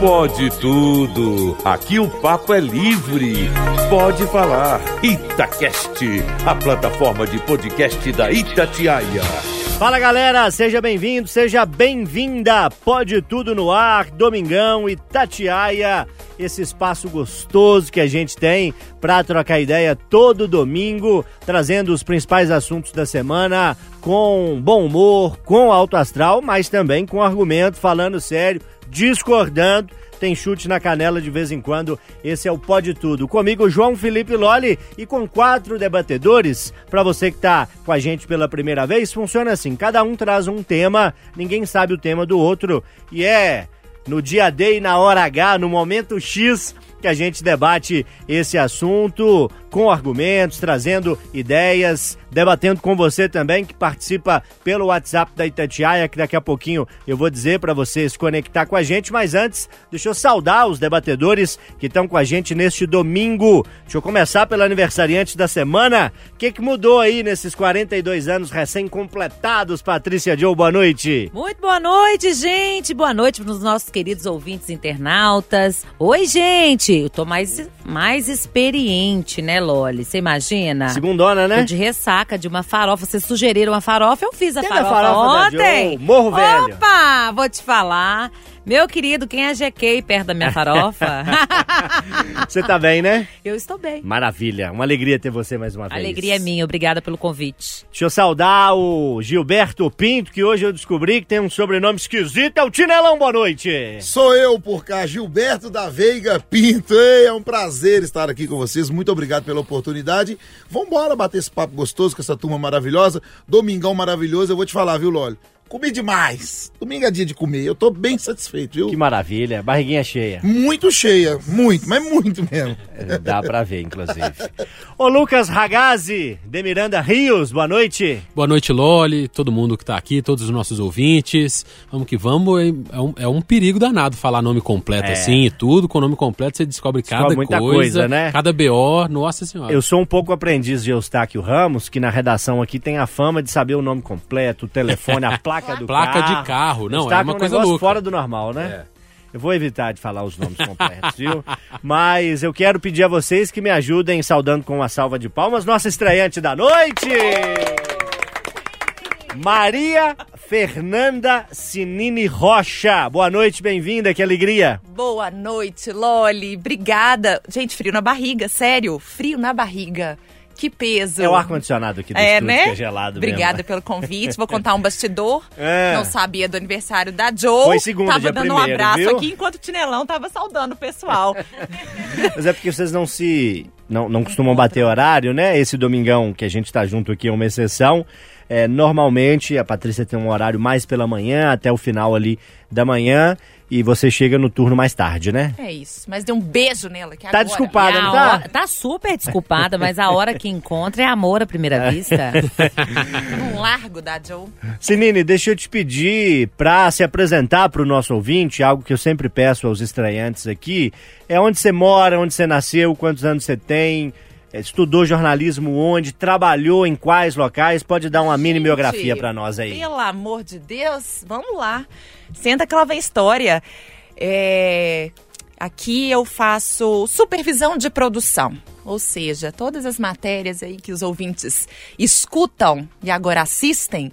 Pode tudo. Aqui o papo é livre. Pode falar. Itacast, a plataforma de podcast da Itatiaia. Fala galera, seja bem-vindo, seja bem-vinda. Pode tudo no ar, Domingão, Itatiaia, esse espaço gostoso que a gente tem para trocar ideia todo domingo, trazendo os principais assuntos da semana com bom humor, com alto astral, mas também com argumento, falando sério, discordando tem chute na canela de vez em quando. Esse é o Pode Tudo. Comigo, João Felipe Loli e com quatro debatedores. Para você que está com a gente pela primeira vez, funciona assim: cada um traz um tema, ninguém sabe o tema do outro. E é no dia D e na hora H, no momento X, que a gente debate esse assunto com argumentos, trazendo ideias, debatendo com você também que participa pelo WhatsApp da Itatiaia, que daqui a pouquinho eu vou dizer para você se conectar com a gente, mas antes, deixa eu saudar os debatedores que estão com a gente neste domingo. Deixa eu começar pelo aniversariante da semana. O que, que mudou aí nesses 42 anos recém-completados, Patrícia Joe? Boa noite. Muito boa noite, gente. Boa noite para os nossos queridos ouvintes internautas. Oi, gente. Eu tô mais, mais experiente, né, Loli? Você imagina? Segundona, né? Tô de ressaca de uma farofa. Vocês sugeriram uma farofa, eu fiz a farofa, a farofa ontem. Morro Velho. Opa, vou te falar. Meu querido, quem é GK perto da minha farofa? você tá bem, né? Eu estou bem. Maravilha. Uma alegria ter você mais uma vez. Alegria é minha. Obrigada pelo convite. Deixa eu saudar o Gilberto Pinto, que hoje eu descobri que tem um sobrenome esquisito. É o Tinelão, boa noite. Sou eu por cá, Gilberto da Veiga Pinto. Ei, é um prazer estar aqui com vocês. Muito obrigado pela oportunidade. Vambora bater esse papo gostoso com essa turma maravilhosa. Domingão maravilhoso. Eu vou te falar, viu, Loli? Comi demais. Domingo é dia de comer. Eu tô bem satisfeito, viu? Que maravilha. Barriguinha cheia. Muito cheia. Muito, mas muito mesmo. É, dá pra ver, inclusive. Ô, Lucas Ragazzi, de Miranda Rios, boa noite. Boa noite, Loli, todo mundo que tá aqui, todos os nossos ouvintes. Vamos que vamos. É um, é um perigo danado falar nome completo é. assim e tudo. Com nome completo você descobre, descobre cada muita coisa, coisa, né? Cada BO, nossa senhora. Eu sou um pouco aprendiz de Eustáquio Ramos, que na redação aqui tem a fama de saber o nome completo, o telefone, a placa do placa carro. de carro. Não, Está é uma um coisa negócio louca. fora do normal, né? É. Eu vou evitar de falar os nomes completos, viu? Mas eu quero pedir a vocês que me ajudem saudando com uma salva de palmas nossa estreante da noite! Maria Fernanda Sinini Rocha. Boa noite, bem-vinda, que alegria. Boa noite, Loli. Obrigada. Gente, frio na barriga, sério, frio na barriga. Que peso. É o ar-condicionado aqui do é, né? que é gelado Obrigada mesmo. pelo convite. Vou contar um bastidor. É. Não sabia do aniversário da Joe. Foi segunda, Tava dando um primeiro, abraço viu? aqui enquanto o Tinelão tava saudando o pessoal. Mas é porque vocês não se... Não, não costumam bater horário, né? Esse domingão que a gente tá junto aqui é uma exceção. É, normalmente a Patrícia tem um horário mais pela manhã, até o final ali da manhã, e você chega no turno mais tarde, né? É isso. Mas dê um beijo nela. Que Tá agora... desculpada, não tá? hora- tá super desculpada, mas a hora que encontra é amor à primeira vista. Um largo da Joe. Sinine, deixa eu te pedir para se apresentar para o nosso ouvinte, algo que eu sempre peço aos estreantes aqui, é onde você mora, onde você nasceu, quantos anos você tem, estudou jornalismo onde, trabalhou em quais locais, pode dar uma mini biografia para nós aí. Pelo amor de Deus, vamos lá. Senta que lá vem história. É, Aqui eu faço supervisão de produção. Ou seja, todas as matérias aí que os ouvintes escutam e agora assistem,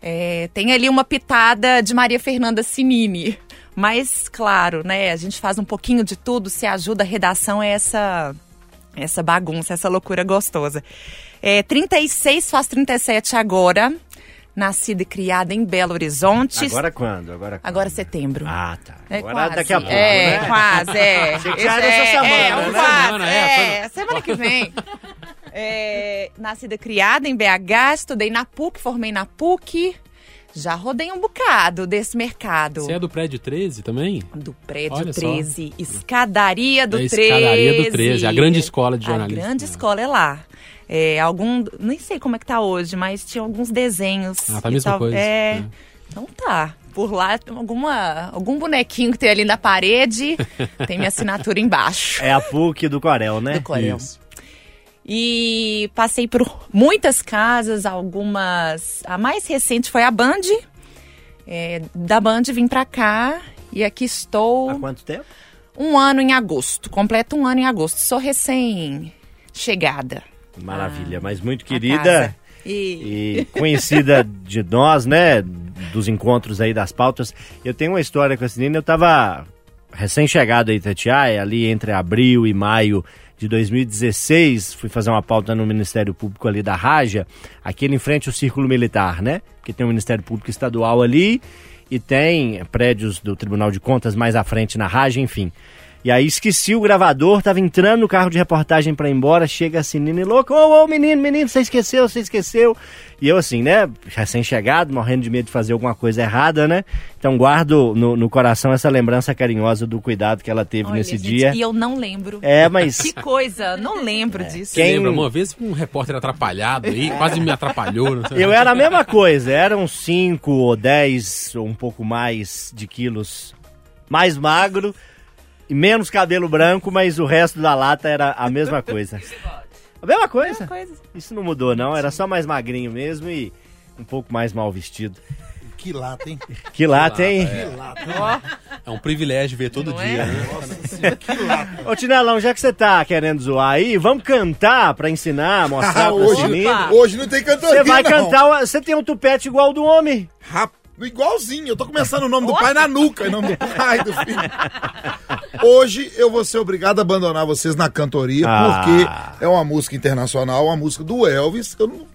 é, tem ali uma pitada de Maria Fernanda Sinini. Mas, claro, né, a gente faz um pouquinho de tudo, se ajuda a redação é essa, essa bagunça, essa loucura gostosa. É, 36, faz 37 agora. Nascida e criada em Belo Horizonte. Agora quando? Agora, quando? Agora é setembro. Ah, tá. É Agora quase. daqui a pouco, É, né? quase, é. Esse já essa é, semana, é, né? quase, Semana, é, é, foi- semana que vem. É, nascida e criada em BH, estudei na PUC, formei na PUC. Já rodei um bocado desse mercado. Você é do prédio 13 também? Do prédio Olha só. 13, escadaria do É a 13. escadaria do 13, a grande escola de A jornalismo. grande escola é lá. É, algum, nem sei como é que tá hoje, mas tinha alguns desenhos. Ah, tá a mesma tal. coisa, É, é. então tá. Por lá, tem alguma, algum bonequinho que tem ali na parede, tem minha assinatura embaixo. É a PUC do Corel, né? Do Corel. Isso. E passei por muitas casas, algumas. A mais recente foi a Band. É, da Band vim pra cá E aqui estou Há quanto tempo? um ano em agosto. Completo um ano em agosto. Sou recém-chegada. Maravilha, mas muito querida. E... e conhecida de nós, né? Dos encontros aí das pautas. Eu tenho uma história com essa menina, eu tava recém-chegado aí, Itatiaia, ali entre abril e maio de 2016, fui fazer uma pauta no Ministério Público ali da Raja, aquele em frente ao Círculo Militar, né? Porque tem o Ministério Público Estadual ali e tem prédios do Tribunal de Contas mais à frente na Raja, enfim. E aí esqueci o gravador, tava entrando no carro de reportagem pra ir embora, chega a Sinine louco, ô, ô, menino, menino, você esqueceu, você esqueceu. E eu assim, né, recém-chegado, morrendo de medo de fazer alguma coisa errada, né? Então guardo no, no coração essa lembrança carinhosa do cuidado que ela teve Olha, nesse gente, dia. E eu não lembro. É, mas Que coisa, não lembro disso. Quem- Lembra, uma vez um repórter atrapalhado aí, quase me atrapalhou. Não sei. eu era a mesma coisa, eram 5 ou 10 ou um pouco mais de quilos mais magro e menos cabelo branco, mas o resto da lata era a mesma coisa. A mesma coisa. Coisa. Isso não mudou, não. Era só mais magrinho mesmo e um pouco mais mal vestido. Que lata, hein? Que lá tem. Que lata, hein? É um privilégio ver todo Não dia, é? né? Nossa senhora, que lata. Ô, Tinelão, já que você tá querendo zoar aí, vamos cantar pra ensinar, mostrar Ah, pra hoje, menino. hoje não tem cantoria, Você vai não. cantar, você tem um tupete igual ao do homem. Rap- Igualzinho, eu tô começando o nome do pai na nuca, em nome do pai, do filho. Hoje eu vou ser obrigado a abandonar vocês na cantoria, Ah. porque é uma música internacional, uma música do Elvis. Eu não-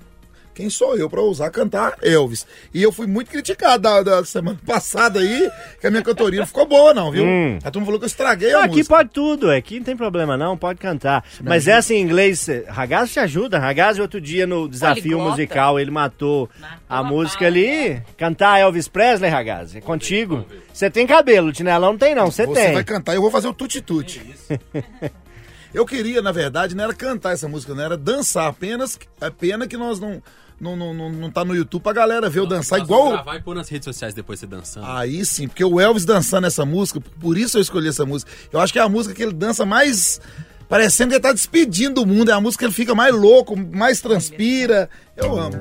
Quem sou eu pra ousar cantar Elvis? E eu fui muito criticado da, da semana passada aí, que a minha cantoria não ficou boa, não, viu? Hum. A turma falou que eu estraguei Não, a aqui música. pode tudo, aqui não tem problema não, pode cantar. Mas essa em inglês, Ragazzi te ajuda. Ragazzi outro dia no desafio Poliglota. musical, ele matou a a música ali. Cantar Elvis Presley, Ragazzi, é contigo. Você tem cabelo, Tinelão não tem não, você Você tem. vai cantar, eu vou fazer o tuti-tuti. Eu queria, na verdade, não era cantar essa música, não era dançar. Apenas, é pena que nós não, não, não, não, não tá no YouTube pra galera ver eu dançar igual. e pôr nas redes sociais depois você dançando. Aí sim, porque o Elvis dançando essa música, por isso eu escolhi essa música. Eu acho que é a música que ele dança mais. Parecendo que ele tá despedindo do mundo. É a música que ele fica mais louco, mais transpira. Eu amo.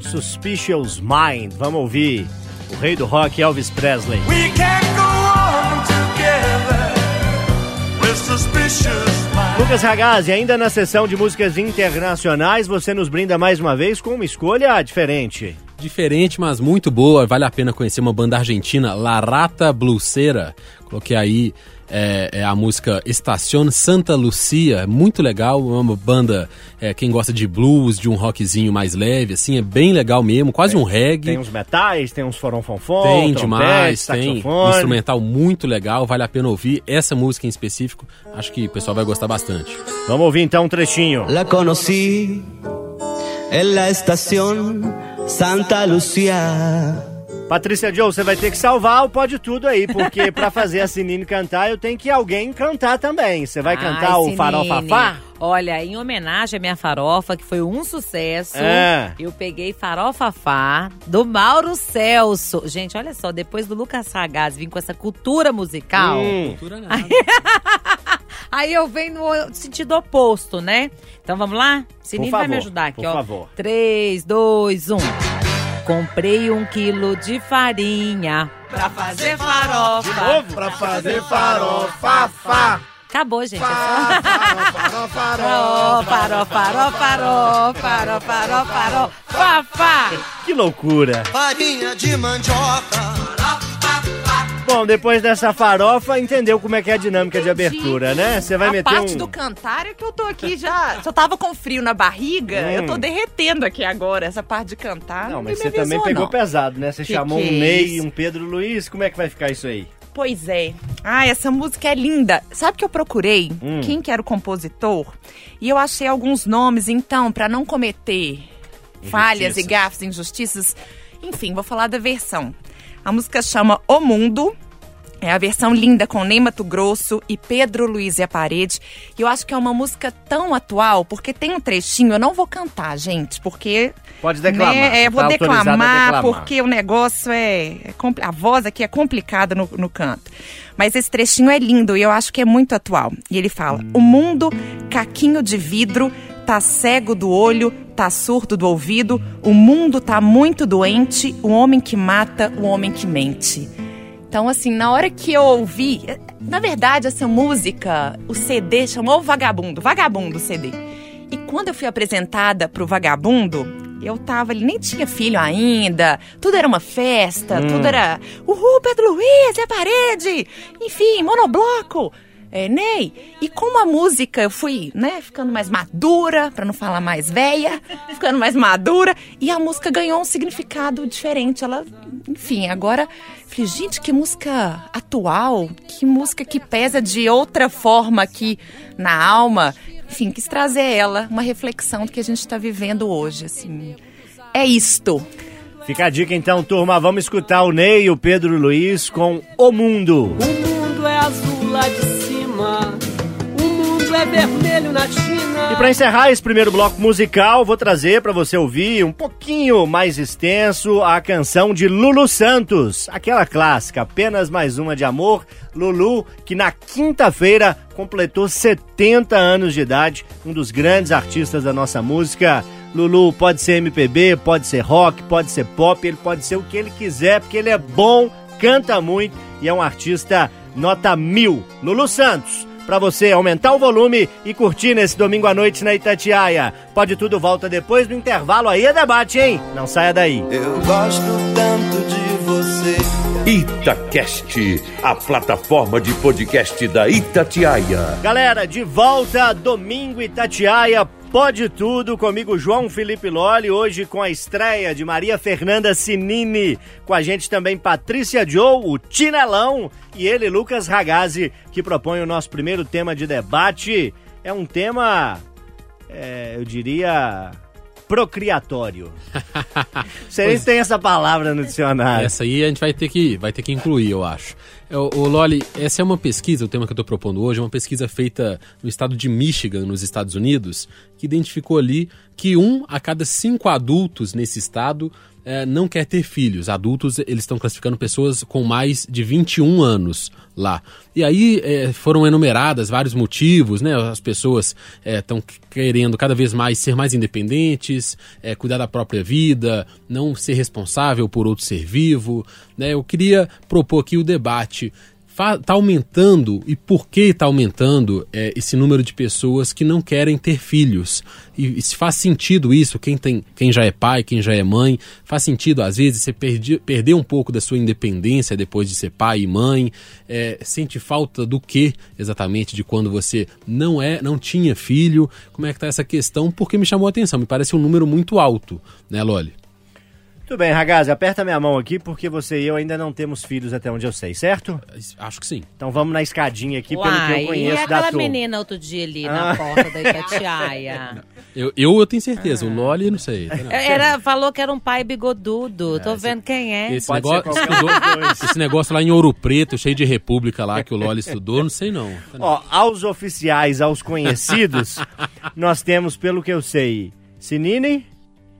Suspicious Mind, vamos ouvir. O rei do rock, Elvis Presley. We can't go on together with suspicious. Lucas Ragazzi, ainda na sessão de músicas internacionais, você nos brinda mais uma vez com uma escolha diferente. Diferente, mas muito boa. Vale a pena conhecer uma banda argentina, La Rata Bluseira. Coloquei aí é, é a música Estación Santa Lucia. É muito legal. É uma banda, é, quem gosta de blues, de um rockzinho mais leve, assim, é bem legal mesmo. Quase um reggae. Tem uns metais, tem uns foronfonfon, Tem trompete, demais, tem saxofone. instrumental muito legal, vale a pena ouvir essa música em específico. Acho que o pessoal vai gostar bastante. Vamos ouvir então um trechinho. La conocí en la estación Santa Lucía. Patrícia Joe, você vai ter que salvar o Pode Tudo aí, porque pra fazer a Sinine cantar, eu tenho que alguém cantar também. Você vai cantar Ai, o Sinine. Farofafá? Olha, em homenagem à minha farofa, que foi um sucesso, É. eu peguei Farofafá do Mauro Celso. Gente, olha só, depois do Lucas Sagaz vir com essa cultura musical, Hum, aí eu venho no sentido oposto, né? Então vamos lá? Sininho vai me ajudar aqui, por ó. favor. 3, 2, 1. Comprei um quilo de farinha pra fazer farofa. Pra fazer farofa, fá. Acabou, gente. Farofa, farofa, farofa. Faró, faró, faró, faró, faró, faró, fafá. que loucura. Farinha de mandioca. Bom, depois dessa farofa, entendeu como é que é a dinâmica de abertura, né? Você vai a meter parte um... do cantar é que eu tô aqui já. Se eu tava com frio na barriga, Hum. eu tô derretendo aqui agora. Essa parte de cantar. Não, Não, mas você também avisou, pegou não. pesado, né? Você Que chamou que um é Ney um Pedro Luiz. Como é que vai ficar isso aí? Pois é. Ai, essa música é linda. Sabe que eu procurei Hum. quem que era o compositor? E eu achei alguns nomes, então, pra não cometer falhas e gafes, injustiças. Enfim, vou falar da versão. A música chama O Mundo. É a versão linda com Ney Mato Grosso e Pedro Luiz e a Parede. E eu acho que é uma música tão atual, porque tem um trechinho, eu não vou cantar, gente, porque Pode declamar, né, é, você vou tá declamar, declamar. porque o negócio é, é a voz aqui é complicada no, no canto. Mas esse trechinho é lindo e eu acho que é muito atual. E ele fala: "O mundo caquinho de vidro, tá cego do olho, tá surdo do ouvido, o mundo tá muito doente, o homem que mata, o homem que mente." Então, assim, na hora que eu ouvi, na verdade, essa música, o CD chamou Vagabundo, Vagabundo o CD. E quando eu fui apresentada pro Vagabundo, eu tava, ele nem tinha filho ainda, tudo era uma festa, tudo era, uhul, Pedro Luiz, é a parede, enfim, monobloco. É, Ney, e como a música eu fui, né, ficando mais madura, pra não falar mais velha, ficando mais madura, e a música ganhou um significado diferente. Ela, enfim, agora, falei, gente, que música atual, que música que pesa de outra forma aqui na alma. Enfim, quis trazer ela, uma reflexão do que a gente tá vivendo hoje, assim. É isto. Fica a dica então, turma. Vamos escutar o Ney e o Pedro Luiz com O Mundo. O mundo é azul lá de cima, o mundo é vermelho na China. E para encerrar esse primeiro bloco musical, vou trazer para você ouvir um pouquinho mais extenso a canção de Lulu Santos, aquela clássica, apenas mais uma de amor. Lulu, que na quinta-feira completou 70 anos de idade, um dos grandes artistas da nossa música. Lulu pode ser MPB, pode ser rock, pode ser pop, ele pode ser o que ele quiser, porque ele é bom, canta muito e é um artista nota mil. Lulu Santos, pra você aumentar o volume e curtir nesse domingo à noite na Itatiaia. Pode tudo volta depois do intervalo aí é debate, hein? Não saia daí. Eu gosto tanto de você. Itacast, a plataforma de podcast da Itatiaia. Galera, de volta domingo Itatiaia. Pode tudo comigo, João Felipe Loli, hoje com a estreia de Maria Fernanda Sinini, com a gente também Patrícia Joe, o Tinelão e ele, Lucas Ragazzi, que propõe o nosso primeiro tema de debate. É um tema, é, eu diria, procriatório. Vocês têm essa palavra no dicionário. Essa aí a gente vai ter que, vai ter que incluir, eu acho. É, O, Loli, essa é uma pesquisa, o tema que eu estou propondo hoje, é uma pesquisa feita no estado de Michigan, nos Estados Unidos, que identificou ali que um a cada cinco adultos nesse estado eh, não quer ter filhos. Adultos, eles estão classificando pessoas com mais de 21 anos lá. E aí eh, foram enumeradas vários motivos, né? As pessoas estão querendo cada vez mais ser mais independentes, eh, cuidar da própria vida, não ser responsável por outro ser vivo. Né? Eu queria propor aqui o debate. Está aumentando e por que está aumentando eh, esse número de pessoas que não querem ter filhos? E, e se faz sentido isso, quem, tem, quem já é pai, quem já é mãe, faz sentido às vezes você perdi, perder um pouco da sua independência depois de ser pai e mãe? Eh, sente falta do que exatamente de quando você não é, não tinha filho? Como é que está essa questão? Porque me chamou a atenção, me parece um número muito alto, né, Loli? Tudo bem, Ragazzi, aperta minha mão aqui porque você e eu ainda não temos filhos até onde eu sei, certo? Acho que sim. Então vamos na escadinha aqui, pelo que Uai, eu conheço e da aquela turma. menina outro dia ali Ah. na porta da Itatiaia? Eu, eu, eu tenho certeza, o Loli não sei. tá, não. Era, falou que era um pai bigodudo. Tô vendo quem é. Esse Pode negócio, estudou- esse negócio lá em Ouro Preto, cheio de república lá que o Loli estudou, não sei não. Ó, aos oficiais, aos conhecidos, nós temos, pelo que eu sei, Sinine,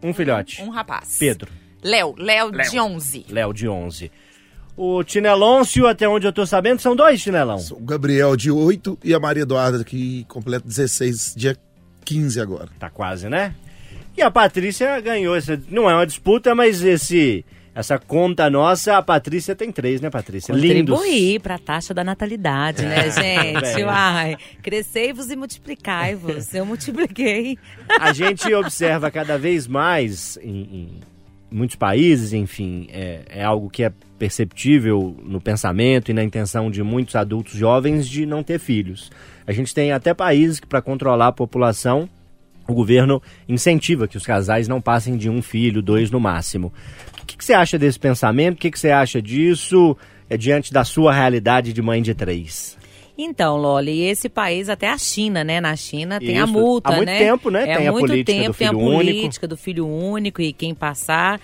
um filhote. Um rapaz. Pedro, Léo, Léo de 11. Léo de 11. O Tinelôncio, até onde eu tô sabendo, são dois Tinelão. O Gabriel de 8 e a Maria Eduarda que completa 16, dia 15 agora. Tá quase, né? E a Patrícia ganhou essa. Não é uma disputa, mas esse. Essa conta nossa, a Patrícia tem três, né, Patrícia? Contribuir pra taxa da natalidade, né, gente? Bem. Uai, crescei-vos e multiplicai-vos. Eu multipliquei. A gente observa cada vez mais em, em muitos países, enfim, é, é algo que é perceptível no pensamento e na intenção de muitos adultos jovens de não ter filhos. A gente tem até países que, para controlar a população, o governo incentiva que os casais não passem de um filho, dois no máximo. O que, que você acha desse pensamento? O que, que você acha disso é, diante da sua realidade de mãe de três? Então, Loli, esse país, até a China, né? Na China tem a Isso. multa, Há muito né? tempo, né? É Tem a muito política tempo, tem a filho único. política do filho único e quem passar.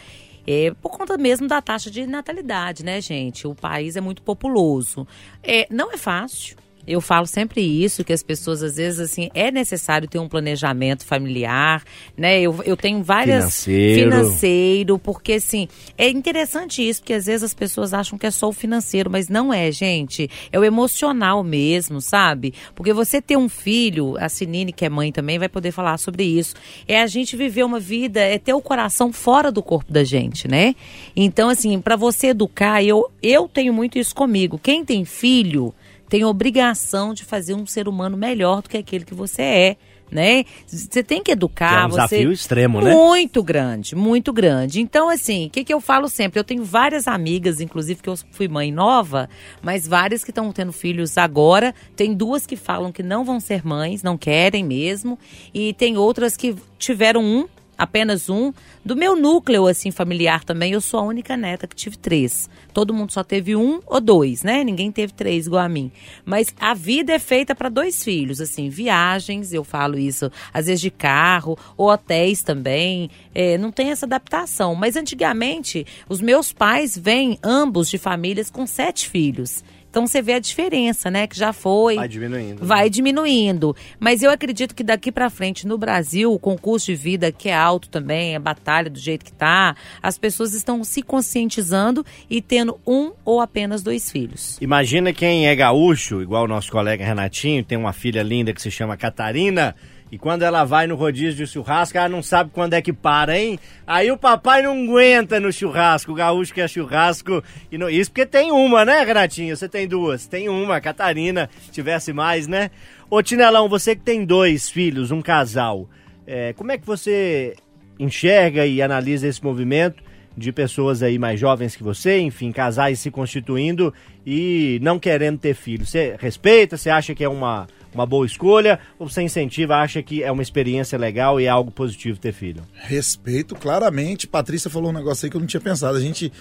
É, por conta mesmo da taxa de natalidade, né, gente? O país é muito populoso. É, não é fácil. Eu falo sempre isso, que as pessoas, às vezes, assim, é necessário ter um planejamento familiar, né? Eu, eu tenho várias... Financeiro. Financeiro, porque, assim, é interessante isso, porque às vezes as pessoas acham que é só o financeiro, mas não é, gente. É o emocional mesmo, sabe? Porque você ter um filho, a Sinine, que é mãe também, vai poder falar sobre isso. É a gente viver uma vida, é ter o coração fora do corpo da gente, né? Então, assim, para você educar, eu, eu tenho muito isso comigo. Quem tem filho tem obrigação de fazer um ser humano melhor do que aquele que você é. Né? Você tem que educar. É um você... desafio extremo, né? Muito grande, muito grande. Então, assim, o que, que eu falo sempre? Eu tenho várias amigas, inclusive, que eu fui mãe nova, mas várias que estão tendo filhos agora. Tem duas que falam que não vão ser mães, não querem mesmo. E tem outras que tiveram um apenas um. Do meu núcleo, assim, familiar também, eu sou a única neta que tive três. Todo mundo só teve um ou dois, né? Ninguém teve três igual a mim. Mas a vida é feita para dois filhos, assim, viagens, eu falo isso, às vezes de carro, ou hotéis também. É, não tem essa adaptação. Mas antigamente, os meus pais vêm ambos de famílias com sete filhos. Então você vê a diferença, né? Que já foi. Vai diminuindo. né? Vai diminuindo. Mas eu acredito que daqui pra frente, no Brasil, o concurso de vida, que é alto também, a batalha do jeito que tá, as pessoas estão se conscientizando e tendo um ou apenas dois filhos. Imagina quem é gaúcho, igual o nosso colega Renatinho, tem uma filha linda que se chama Catarina. E quando ela vai no rodízio de churrasco, ela não sabe quando é que para, hein? Aí o papai não aguenta no churrasco, o gaúcho quer churrasco. E Isso porque tem uma, né, Renatinho? Você tem duas. Tem uma, a Catarina, tivesse mais, né? Ô, Tinelão, você que tem dois filhos, um casal, é, como é que você enxerga e analisa esse movimento de pessoas aí mais jovens que você, enfim, casais se constituindo e não querendo ter filhos? Você respeita? Você acha que é uma, uma boa escolha? Ou você incentiva, acha que é uma experiência legal e é algo positivo ter filho? Respeito claramente. Patrícia falou um negócio aí que eu não tinha pensado. A gente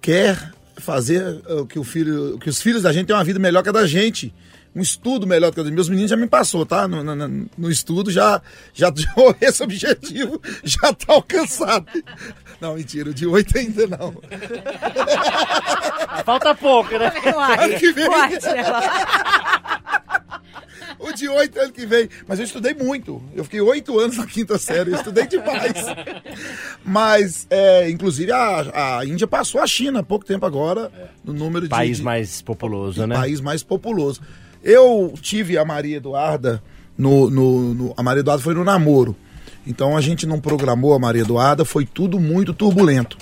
quer fazer uh, que o filho, que os filhos da gente tenham uma vida melhor que a da gente. Um estudo melhor que a da Meus meninos já me passou, tá? No, no- no estudo já, já, já esse objetivo já tá alcançado. Não, mentira, o de oito ainda não. Falta pouco, né? Ano que vem. Uai, Tinelão. O de oito ano que vem. Mas eu estudei muito. Eu fiquei oito anos na quinta série. Eu estudei demais. Mas, é, inclusive, a, a Índia passou a China há pouco tempo agora no número de. País de- mais populoso, né? país mais populoso. Eu tive a Maria Eduarda no, no, no- A Maria Eduarda foi no namoro. Então a gente não programou a Maria Eduarda, foi tudo muito turbulento.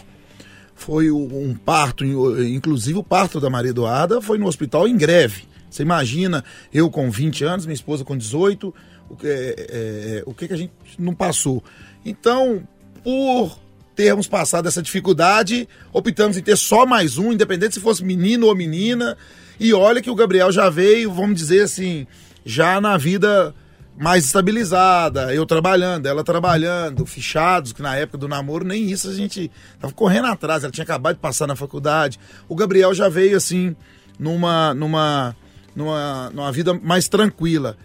Foi um parto, inclusive o parto da Maria Eduarda foi no hospital em greve. Você imagina, eu com 20 anos, minha esposa com 18, o que, é, é, o que, que a gente não passou. Então, por termos passado essa dificuldade, optamos em ter só mais um, independente se fosse menino ou menina. E olha que o Gabriel já veio, vamos dizer assim, já na vida mais estabilizada, eu trabalhando, ela trabalhando, fichados, que na época do namoro nem isso a gente tava correndo atrás, ela tinha acabado de passar na faculdade. O Gabriel já veio assim numa numa numa, numa vida mais tranquila.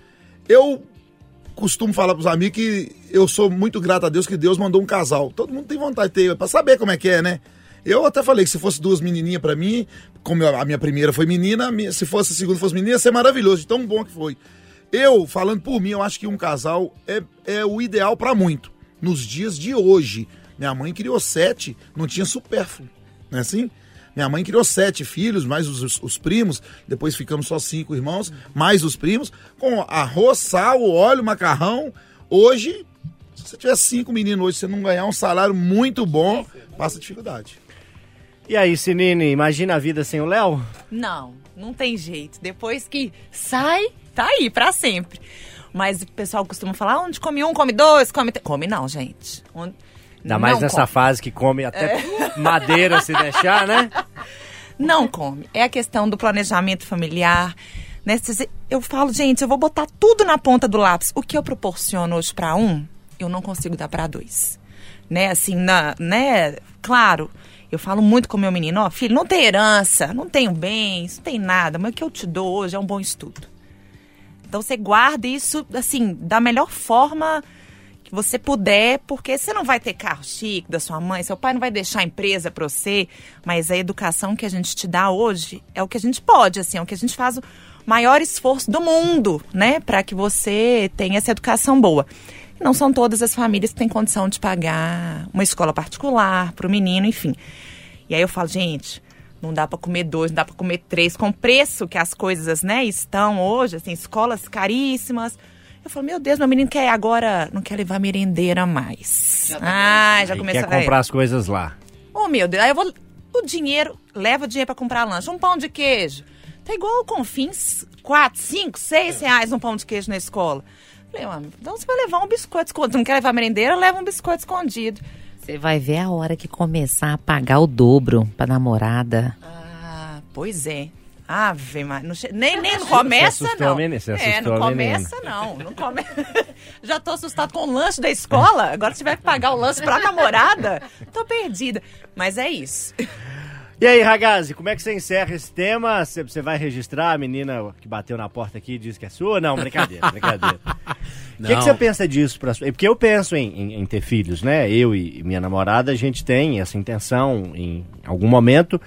Eu costumo falar pros amigos que eu sou muito grato a Deus que Deus mandou um casal. Todo mundo tem vontade de ter, pra saber como é que é, né? Eu até falei que se fosse duas menininhas pra mim, como a minha primeira foi menina, se fosse a segunda fosse menina, ia ser maravilhoso, de tão bom que foi. Eu, falando por mim, eu acho que um casal é, é o ideal pra muito. Nos dias de hoje, minha mãe criou sete, não tinha supérfluo, não é assim? Minha mãe criou sete filhos, mais os, os- os primos, depois ficamos só cinco irmãos, mais os primos, com arroz, sal, óleo, macarrão. Hoje, se você tiver cinco meninos hoje, você não ganhar um salário muito bom, passa dificuldade. E aí, Sinine, imagina a vida sem o Léo? Não, não tem jeito. Depois que sai, tá aí pra sempre. Mas o pessoal costuma falar, "Ah, onde come um, come dois, come... te-". Come não, gente. Onde... Ainda mais Não nessa come. fase que come até madeira se deixar, né? Não come. É a questão do planejamento familiar. Né? Eu falo, gente, eu vou botar tudo na ponta do lápis. O que eu proporciono hoje pra um, eu não consigo dar pra dois. Né, assim, na, né? Claro, eu falo muito com meu menino, ó, filho, não tem herança, não tenho bens, não tem nada, mas o que eu te dou hoje é um bom estudo. Então você guarda isso, assim, da melhor forma que você puder, porque você não vai ter carro chique da sua mãe, seu pai não vai deixar empresa para você, mas a educação que a gente te dá hoje é o que a gente pode, assim, é o que a gente faz o maior esforço do mundo, né, para que você tenha essa educação boa. Não são todas as famílias que têm condição de pagar uma escola particular para o menino, enfim. E aí eu falo, gente, não dá para comer dois, não dá para comer três, com o preço que as coisas, né, estão hoje, assim, escolas caríssimas. Eu falo, meu Deus, meu menino quer agora, não quer levar merendeira mais. ah, já Aí começou quer comprar as coisas lá. Oh, meu Deus, aí eu vou. O dinheiro, leva o dinheiro pra comprar lanche. Um pão de queijo. Tá igual o Confins, 4, 5, 6 reais um pão de queijo na escola. Falei, "Ué, então você vai levar um biscoito escondido. Não quer levar merendeira? Leva um biscoito escondido. Você vai ver a hora que começar a pagar o dobro pra namorada. Ah, pois é. Ave, mas não che... nem, nem não começa, não. a menina, você é, não a menina. começa, não. não come... Já tô assustado com o lanche da escola. Agora se tiver que pagar o lanche pra namorada, tô perdida. Mas é isso. E aí, Ragazzi, como é que você encerra esse tema? Você vai registrar a menina que bateu na porta aqui e disse que é sua? Não, brincadeira, brincadeira. O que, você pensa disso? Pra sua... Porque eu penso em, em- em ter filhos, né? Eu e minha namorada, a gente tem essa intenção em algum momento.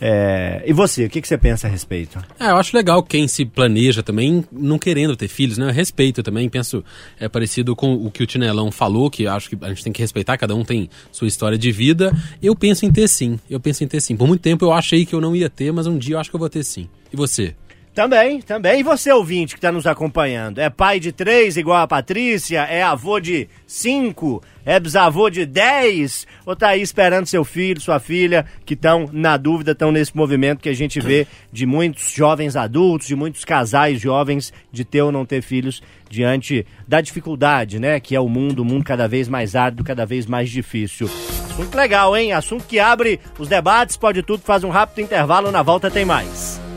É, E você, o que, que você pensa a respeito? É, eu acho legal quem se planeja também não querendo ter filhos, né? Eu respeito também, penso é parecido com o que o Tinelão falou, que acho que a gente tem que respeitar, cada um tem sua história de vida. Eu penso em ter sim, eu penso em ter sim. Por muito tempo eu achei que eu não ia ter, mas um dia eu acho que eu vou ter sim. E você? Também, também. E você, ouvinte, que está nos acompanhando? É pai de três, igual a Patrícia? É avô de cinco? É bisavô de dez? Ou tá aí esperando seu filho, sua filha, que estão na dúvida, estão nesse movimento que a gente vê de muitos jovens adultos, de muitos casais jovens, de ter ou não ter filhos, diante da dificuldade, né? Que é o mundo, o mundo cada vez mais árido, cada vez mais difícil. Assunto legal, hein? Assunto que abre os debates, pode tudo, faz um rápido intervalo, na volta tem mais.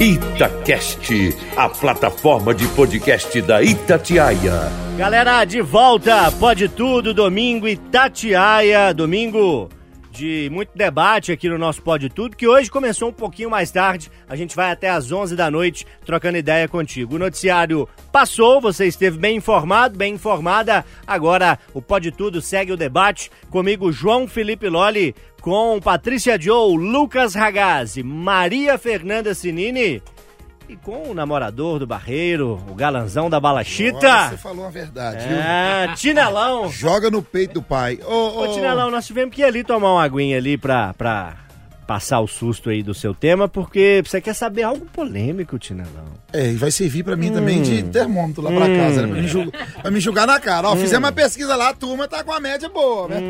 Itacast, a plataforma de podcast da Itatiaia. Galera, de volta, pode tudo, domingo Itatiaia, domingo de muito debate aqui no nosso Pode Tudo, que hoje começou um pouquinho mais tarde, a gente vai até às 11 da noite trocando ideia contigo. O noticiário passou, você esteve bem informado, bem informada, agora o Pode Tudo segue o debate, comigo João Felipe Loli, com Patrícia Joe, Lucas Ragazzi, Maria Fernanda Sinini... E com o namorador do Barreiro, o galanzão da Balachita. Você falou uma verdade, viu? É, Tinelão. Joga no peito do pai. Ô, Ô, Tinelão, nós tivemos que ir ali tomar uma aguinha ali pra, pra passar o susto aí do seu tema, porque você quer saber algo polêmico, Tinelão. É, e vai servir pra mim também de termômetro lá pra casa, né? Pra me, julgar, pra me julgar na cara. Ó, fizemos uma pesquisa lá, a turma tá com a média boa, né?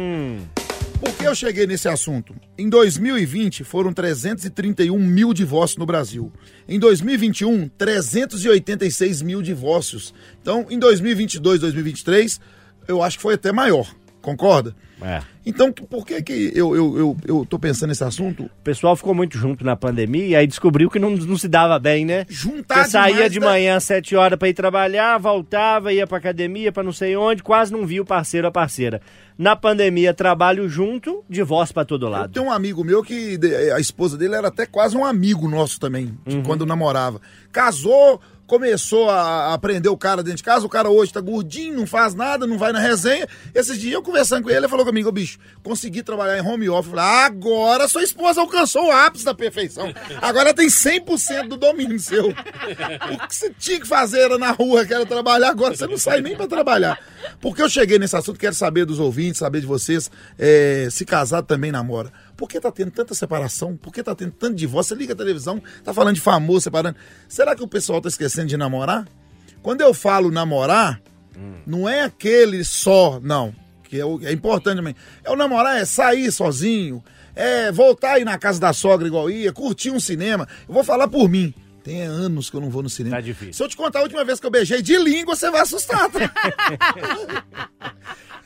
Por que eu cheguei nesse assunto? Em 2020 foram 331 mil divórcios no Brasil. Em 2021, 386 mil divórcios. Então, em 2022, 2023, eu acho que foi até maior. Concorda? É. Então, por que que eu, eu, eu, eu tô pensando nesse assunto? O pessoal ficou muito junto na pandemia e aí descobriu que não, não se dava bem, né? Juntar Você saía de da- manhã às 7 horas pra ir trabalhar, voltava, ia pra academia, pra não sei onde, quase não via o parceiro a parceira. Na pandemia, trabalho junto, divórcio pra todo Eu lado. tenho um amigo meu que de- a esposa dele era até quase um amigo nosso também, de Uhum. quando namorava. Casou, começou a aprender o cara dentro de casa, o cara hoje tá gordinho, não faz nada, não vai na resenha. Esses dias eu conversando com ele, ele falou comigo, ô bicho, consegui trabalhar em home office. Falei, agora sua esposa alcançou o ápice da perfeição. Agora tem 100% do domínio seu. O que você tinha que fazer era na rua, que era trabalhar, agora você não sai nem pra trabalhar. Porque eu cheguei nesse assunto, quero saber dos ouvintes, saber de vocês, é, se casado também namora. Por que tá tendo tanta separação? Por que tá tendo tanto divórcio? Você liga a televisão, tá falando de famoso separando. Será que o pessoal tá esquecendo de namorar? Quando eu falo namorar, não é aquele só, não. Que é, é importante também. É o namorar, é sair sozinho, é voltar aí na casa da sogra igual ia, curtir um cinema. Eu vou falar por mim. Tem anos que eu não vou no cinema. Tá difícil. Se eu te contar a última vez que eu beijei de língua, você vai assustar. Tá,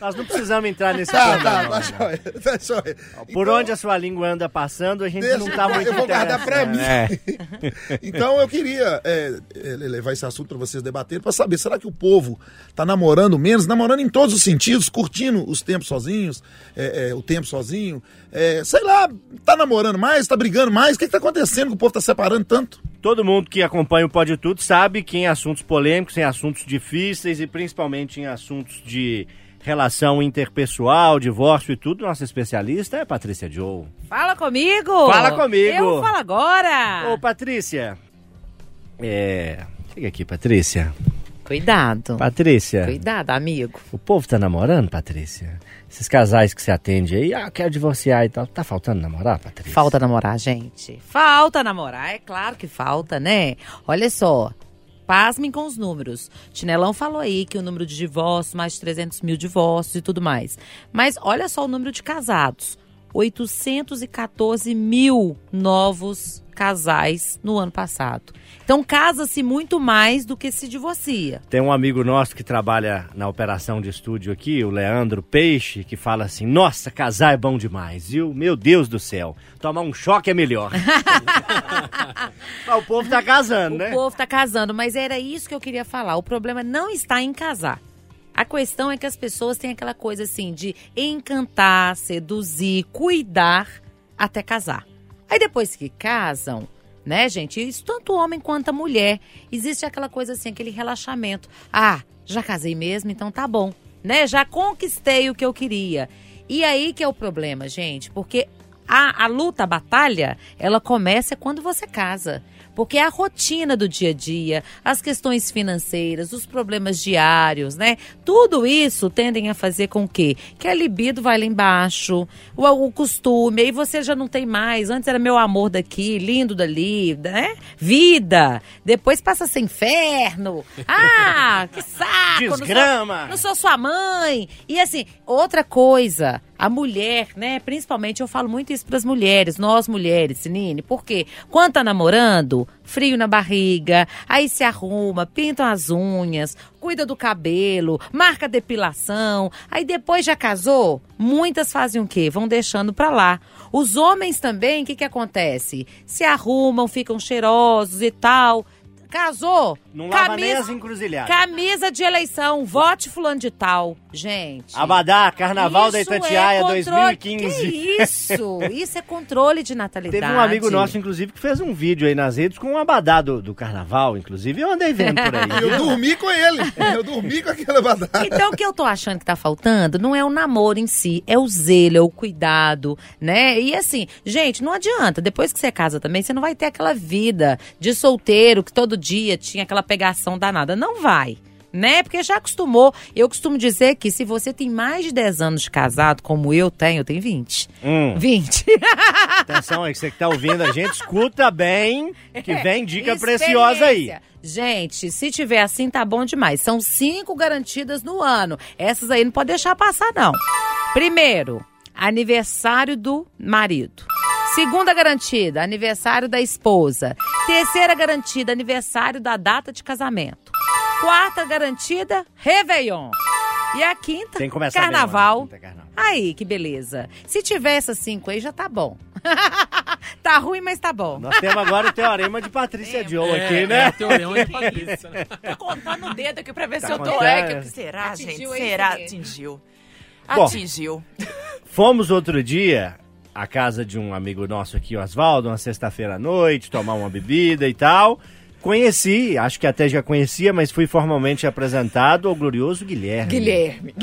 Nós não precisamos entrar nesse tá, tá, tá joia, tá joia. Por Então, onde a sua língua anda passando, a gente Deixa- não tá muito eu vou guardar pra mim. interessado. É. Então eu queria é, é, levar esse assunto para vocês debaterem para saber, será que o povo tá namorando menos, namorando em todos os sentidos, curtindo os tempos sozinhos, é, é, o tempo sozinho, é, sei lá, tá namorando mais, tá brigando mais, o que, que tá acontecendo que o povo tá separando tanto? Todo mundo que acompanha o Pode Tudo sabe que em assuntos polêmicos, em assuntos difíceis e principalmente em assuntos de relação interpessoal, divórcio e tudo, nossa especialista é Patrícia Joe. Fala comigo! Fala comigo. Eu falo agora! Ô, Patrícia. É. Chega aqui, Patrícia. Cuidado. Patrícia. Cuidado, amigo. O povo tá namorando, Patrícia? Esses casais que você atende aí, ah, quero divorciar e tal. Tá faltando namorar, Patrícia? Falta namorar, gente. Falta namorar, é claro que falta, né? Olha só. Pasmem com os números. Tinelão falou aí que o número de divórcios, mais de 300 mil divórcios e tudo mais. Mas olha só o número de casados. 814 mil novos casais no ano passado. Então casa-se muito mais do que se divorcia. Tem um amigo nosso que trabalha na operação de estúdio aqui, o Leandro Peixe, que fala assim: Nossa, casar é bom demais, viu? Meu Deus do céu, tomar um choque é melhor. Mas o povo tá casando, O né? povo tá casando, mas era isso que eu queria falar. O problema não está em casar. A questão é que as pessoas têm aquela coisa assim de encantar, seduzir, cuidar até casar. Aí depois que casam, né, gente? Isso tanto o homem quanto a mulher. Existe aquela coisa assim, aquele relaxamento. Ah, já casei mesmo, então tá bom, né? Já conquistei o que eu queria. E aí que é o problema, gente, porque a, a luta, a batalha, ela começa quando você casa. Porque é a rotina do dia a dia, as questões financeiras, os problemas diários, né? Tudo isso tendem a fazer com que, que a libido vai lá embaixo, o, o costume, aí você já não tem mais. Antes era meu amor daqui, lindo dali, né? Vida. Depois passa a ser inferno. Ah, que saco! não sou- Desgrama. não sou sua mãe. E assim, outra coisa, a mulher, né? Principalmente eu falo muito isso pras mulheres, nós mulheres, Sinine, porque quando tá namorando, frio na barriga, aí se arruma, pintam as unhas, cuida do cabelo, marca depilação, aí depois já casou, muitas fazem o quê? Vão deixando pra lá. Os homens também, o que que acontece? Se arrumam, ficam cheirosos e tal. Casou, Não lava nem as encruzilhadas. Camisa de eleição, vote fulano de tal. Gente. Abadá, Carnaval da isso Itatiaia é controle- 2015. Que isso? Isso é controle de natalidade. Teve um amigo nosso, inclusive, que fez um vídeo aí nas redes com um abadá do, do carnaval, inclusive. Eu andei vendo por aí. Eu dormi com ele. Eu dormi com aquela badada. Então, o que eu tô achando que tá faltando não é o namoro em si, é o zelo, é o cuidado, né? E assim, gente, não adianta. Depois que você casa também, você não vai ter aquela vida de solteiro que todo dia tinha aquela pegação danada. Não vai. Né? Porque já acostumou. Eu costumo dizer que se você tem mais de 10 anos de casado, como eu tenho, eu tenho 20. Hum. 20. Atenção aí, você que tá ouvindo a gente, escuta bem, que vem dica preciosa aí. Gente, se tiver assim, tá bom demais. São cinco garantidas no ano. Essas aí não pode deixar passar, não. Primeiro, aniversário do marido. Segunda garantida, aniversário da esposa. Terceira garantida, aniversário da data de casamento. Quarta garantida, Réveillon. E a quinta, Tem que começar carnaval. Quinta, carnaval. Aí, que beleza. Se tiver essas cinco aí, já tá bom. tá ruim, mas tá bom. Nós temos agora o teorema de Patrícia Joe aqui, É, né? teorema de Patrícia, né? Tô contando o dedo aqui pra ver Tá se eu tô é. que- Será, Atingiu gente? Será? dedo. Atingiu. Bom. Atingiu. Fomos outro dia à casa de um amigo nosso aqui, o Oswaldo, uma sexta-feira à noite, tomar uma bebida e tal. Conheci, acho que até já conhecia, mas fui formalmente apresentado ao glorioso Guilherme. Guilherme.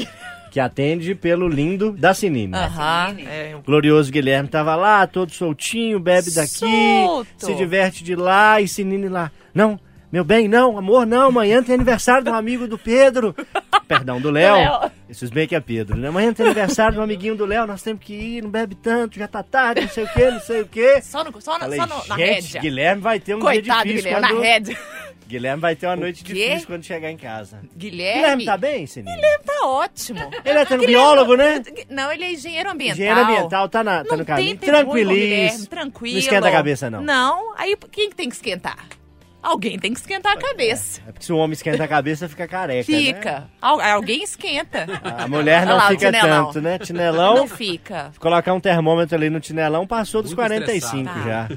Que atende pelo lindo da Sinine. Aham. É, O glorioso Guilherme tava lá, todo soltinho, bebe daqui, Solto. se diverte de lá e Sinine lá. Não, meu bem, não, amor, não, amanhã tem aniversário um amigo do Pedro. Perdão, do Léo. Isso bem que é Pedro, né? Amanhã tem aniversário um amiguinho do Léo, nós temos que ir, não bebe tanto, já tá tarde, não sei o quê, não sei o quê. Só, no, só, na, Falei, só no, na gente, rédea. Guilherme vai ter um Coitado, dia difícil Guilherme, quando... na rédea. Guilherme vai ter uma noite difícil quando chegar em casa. Guilherme. Guilherme tá bem, Sininho? Tá ótimo. Ele é Guilherme- biólogo, né? Não, ele é engenheiro ambiental. Engenheiro ambiental, tá, na, tá no caminho. tempo ruim com o Tranquiliz. Guilherme, tranquilo. Não esquenta a cabeça, não. Não, aí quem que tem que esquentar? Alguém tem que esquentar a cabeça. É porque se o homem esquenta a cabeça, fica careca, né? Fica. Al- alguém esquenta. A mulher não lá, fica tanto, né? Tinelão, Não fica. colocar um termômetro ali no tinelão, passou dos Muito 45 estressado. já.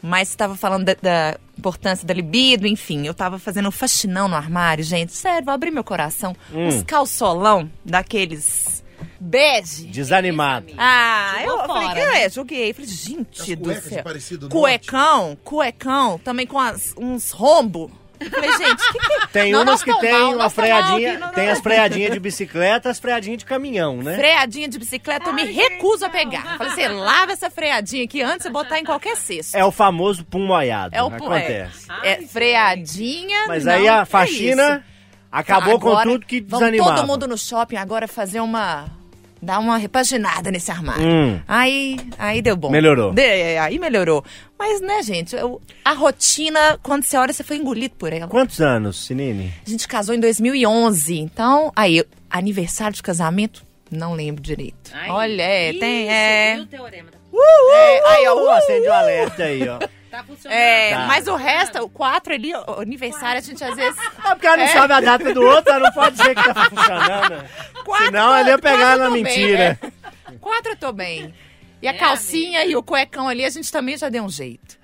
Mas estava falando da, da importância da libido, enfim. Eu tava fazendo um faxinão no armário, gente. Sério, vou abrir meu coração. Hum. Uns calçolão daqueles bege. Desanimado. Ah, eu falei, fora, que né? é? Joguei. Falei, gente As do céu. parecido Cuecão, cuecão, também com as- uns rombo. Eu falei, gente, o que, que Tem Não, umas que tem mal, uma mal freadinha, não, tem as freadinhas de bicicleta, as freadinhas de caminhão, né? Freadinha de bicicleta, eu me recuso a pegar. Falei, você lava essa freadinha aqui antes de botar em qualquer cesto. É o famoso pum moiado. É o pum- Acontece. É, é freadinha. Mas não, aí é a isso. faxina acabou com Agora, tudo que vamos desanimava. todo mundo no shopping agora fazer uma... Dar uma repaginada nesse armário. Hum. Aí, aí deu bom. Melhorou. De- é, aí melhorou. Mas, né, gente, eu- a rotina, quando você olha, você foi engolido por ela. Quantos anos, Sinine? A gente casou em 2011, então, aí, aniversário de casamento, não lembro direito. Olha, é, tem, é... o teorema? é, aí, ó, Uh, acende o alerta aí, ó. Tá funcionando. É, Tá. mas o resto, o 4 ali, o aniversário, a gente às vezes. Ah, porque ela não É. sabe a data do outro, ela não pode dizer que tá funcionando. Quatro, Senão ela ia pegar na bem, mentira. né? Quatro eu tô bem. E a É, calcinha e o cuecão ali, a gente também já deu um jeito.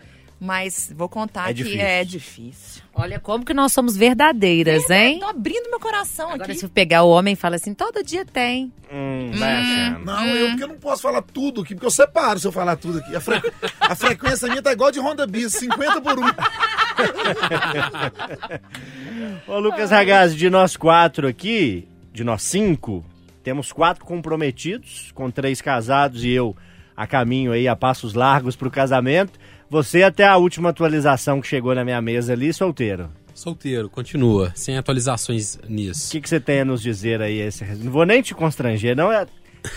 Mas vou contar É que difícil. é difícil. Olha como que nós somos verdadeiras, hein? Tô abrindo meu coração Agora, aqui. se pegar o homem e fala assim, todo dia tem. Hum, vai achando. Não, eu porque eu não posso falar tudo aqui, porque eu separo se eu falar tudo aqui. A, fre- a frequência minha tá igual de Honda Bis, 50 por 1. Ô, Lucas Ragazzi, de nós quatro aqui, de nós cinco, temos quatro comprometidos, com três casados e eu a caminho aí, a passos largos pro casamento. Você até a última atualização que chegou na minha mesa ali, solteiro. Solteiro, continua, sem atualizações O nisso. que, que você tem a nos dizer aí? Esse... Não vou nem te constranger, não é...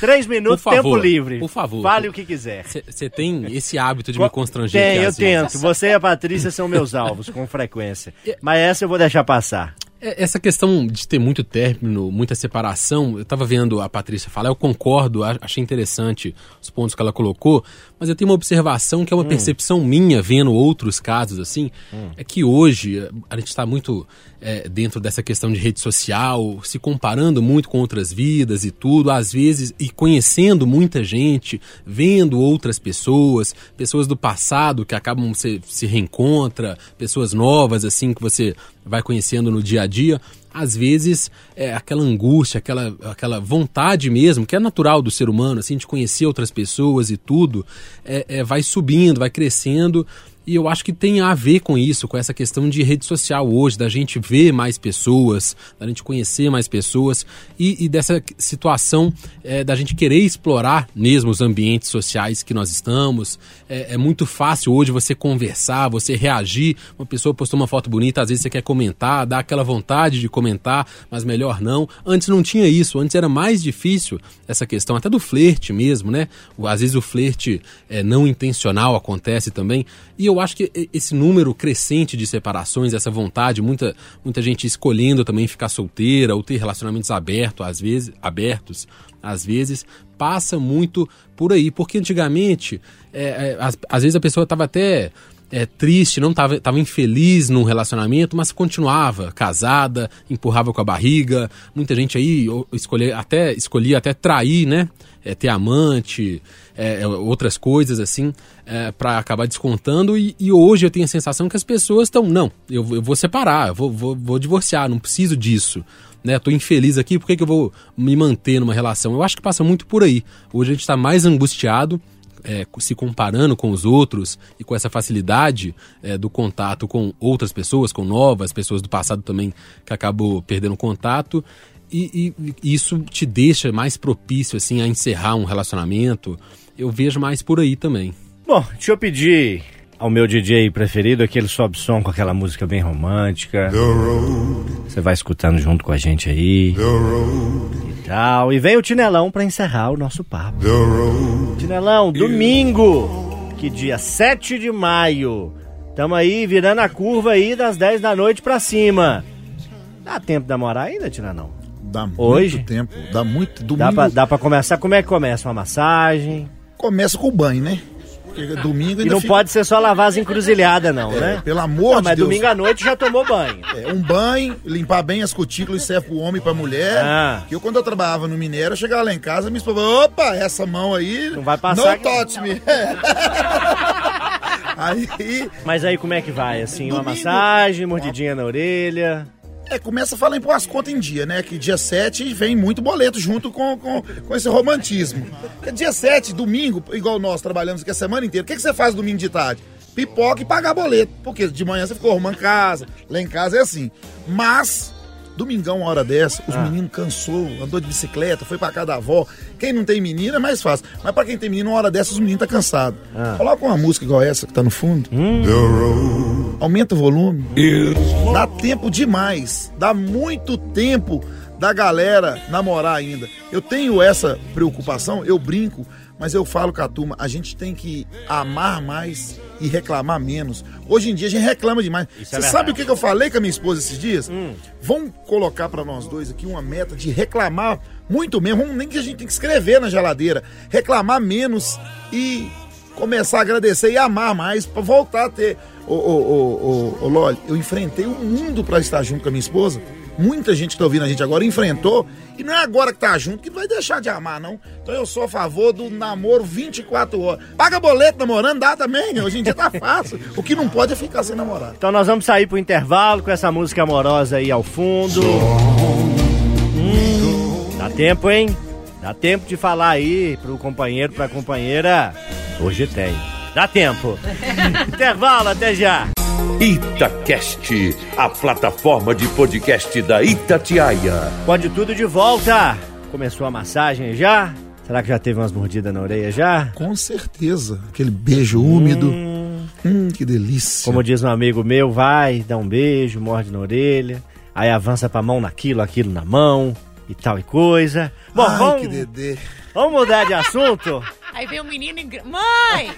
Três minutos, Por favor, tempo livre. por favor. Fale o que quiser. Você tem esse hábito de me constranger Tem, eu às vezes. tento. Você e a Patrícia são meus alvos, com frequência. Mas essa eu vou deixar passar. É, Essa questão de ter muito término, muita separação, eu tava vendo a Patrícia falar, eu concordo, achei interessante os pontos que ela colocou, mas eu tenho uma observação que é uma percepção minha, vendo outros casos assim, é que hoje a gente está muito eh, dentro dessa questão de rede social, se comparando muito com outras vidas e tudo, às vezes, e conhecendo muita gente, vendo outras pessoas, pessoas do passado que acabam se, se reencontra, pessoas novas assim que você vai conhecendo no dia a dia, às vezes é aquela angústia, aquela, aquela vontade mesmo, que é natural do ser humano, assim, de conhecer outras pessoas e tudo, é, é, vai subindo, vai crescendo. E eu acho que tem a ver com isso, com essa questão de rede social hoje, da gente ver mais pessoas, da gente conhecer mais pessoas e, e dessa situação é, da gente querer explorar mesmo os ambientes sociais que nós estamos. É, é muito fácil hoje você conversar, você reagir. Uma pessoa postou uma foto bonita, às vezes você quer comentar, dá aquela vontade de comentar, mas melhor não. Antes não tinha isso, antes era mais difícil essa questão, até do flerte mesmo, né? Às vezes o flerte é, não intencional acontece também. E eu acho que esse número crescente de separações, essa vontade, muita, muita gente escolhendo também ficar solteira ou ter relacionamentos abertos, às vezes, abertos, às vezes, passa muito por aí. Porque antigamente, é, é, às, às vezes a pessoa estava até é, triste, não estava tava infeliz num relacionamento, mas continuava casada, empurrava com a barriga. Muita gente aí escolher, até, escolhia até trair, né? É, ter amante, é, é, outras coisas assim, é, para acabar descontando. E, e hoje eu tenho a sensação que as pessoas estão, não, eu, eu vou separar, eu vou, vou, vou divorciar, não preciso disso. Né, tô infeliz aqui, por que, que eu vou me manter numa relação? Eu acho que passa muito por aí. Hoje a gente está mais angustiado, é, se comparando com os outros e com essa facilidade é, do contato com outras pessoas, com novas pessoas do passado também que acabou perdendo contato. E, e- e isso te deixa mais propício assim a encerrar um relacionamento. Eu vejo mais por aí também. Bom, deixa eu pedir ao meu DJ preferido aquele sobe som com aquela música bem romântica. Você vai escutando junto com a gente aí. E tal. E vem o Tinelão pra encerrar o nosso papo. Tinelão, domingo, que dia 7 de maio. Tamo aí virando a curva aí das 10 da noite pra cima. Dá tempo de namorar ainda, Tinelão? Dá Hoje? muito tempo, dá muito. Domingo Dá pra, dá pra começar? Como é que começa? Uma massagem? começa com o banho, né? Porque domingo E não fica- pode ser só lavar as encruzilhadas, não, É, né? Pelo amor Não, de mas Deus. domingo à noite já tomou banho. É, um banho, limpar bem as cutículas serve pro homem e pra mulher. Ah. Que eu, quando eu trabalhava no Minério, eu chegava lá em casa, minha esposa falava, opa, essa mão aí... Não vai passar Não touch me. aí, Mas aí como é que vai? Assim, uma Domingo. massagem, mordidinha na orelha. É, começa a falar em pôr as contas em dia, né? Que dia 7 vem muito boleto junto com, com, com esse romantismo. Porque dia 7, domingo, igual nós trabalhamos aqui a semana inteira, o que, que você faz domingo de tarde? pipoca e pagar boleto. Porque de manhã você ficou arrumando casa, lá em casa é assim. Mas, domingão, uma hora dessa, os meninos cansou, andou de bicicleta, foi pra casa da avó. Quem não tem menino é mais fácil. Mas pra quem tem menino, uma hora dessa, os meninos tá cansado. Coloca uma música igual essa que tá no fundo. Aumenta o volume. Dá tempo demais. Dá muito tempo da galera namorar ainda. Eu tenho essa preocupação, eu brinco, mas eu falo com a turma, a gente tem que amar mais e reclamar menos. Hoje em dia a gente reclama demais. Isso é Você sabe verdade. o que que eu falei com a minha esposa esses dias? Vamos colocar pra nós dois aqui uma meta de reclamar muito mesmo, nem que a gente tem que escrever na geladeira, reclamar menos e começar a agradecer e amar mais pra voltar a ter. Ô, ô, ô, ô, ô Loli, eu enfrentei o mundo pra estar junto com a minha esposa. Muita gente que tá ouvindo a gente agora enfrentou. E não é agora que tá junto que vai deixar de amar, não. Então eu sou a favor do namoro 24 horas. Paga boleto namorando, dá também. Hoje em dia tá fácil. O que não pode é ficar sem namorar. Então nós vamos sair pro intervalo com essa música amorosa aí ao fundo. Hum, dá tempo, hein? Dá tempo de falar aí pro companheiro, pra companheira. Hoje tem. Dá tempo. intervalo, até já. Itacast, a plataforma de podcast da Itatiaia. Pode tudo de volta. Começou a massagem já? Será que já teve umas mordidas na orelha já? Com certeza. Aquele beijo úmido. Hum, que delícia. Como diz um amigo meu, vai, dá um beijo, morde na orelha, aí avança pra mão naquilo, aquilo na mão e tal e coisa. Bom, Ai, vamos, que dedê. vamos mudar de assunto? Aí vem o menino e... gr- Mãe!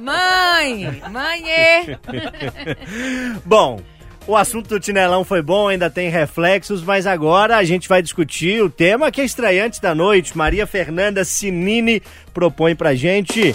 Mãe! Mãe! é. Bom, o assunto do Tinelão foi bom, ainda tem reflexos, mas agora a gente vai discutir o tema que é estreante da noite. Maria Fernanda Sinini propõe pra gente.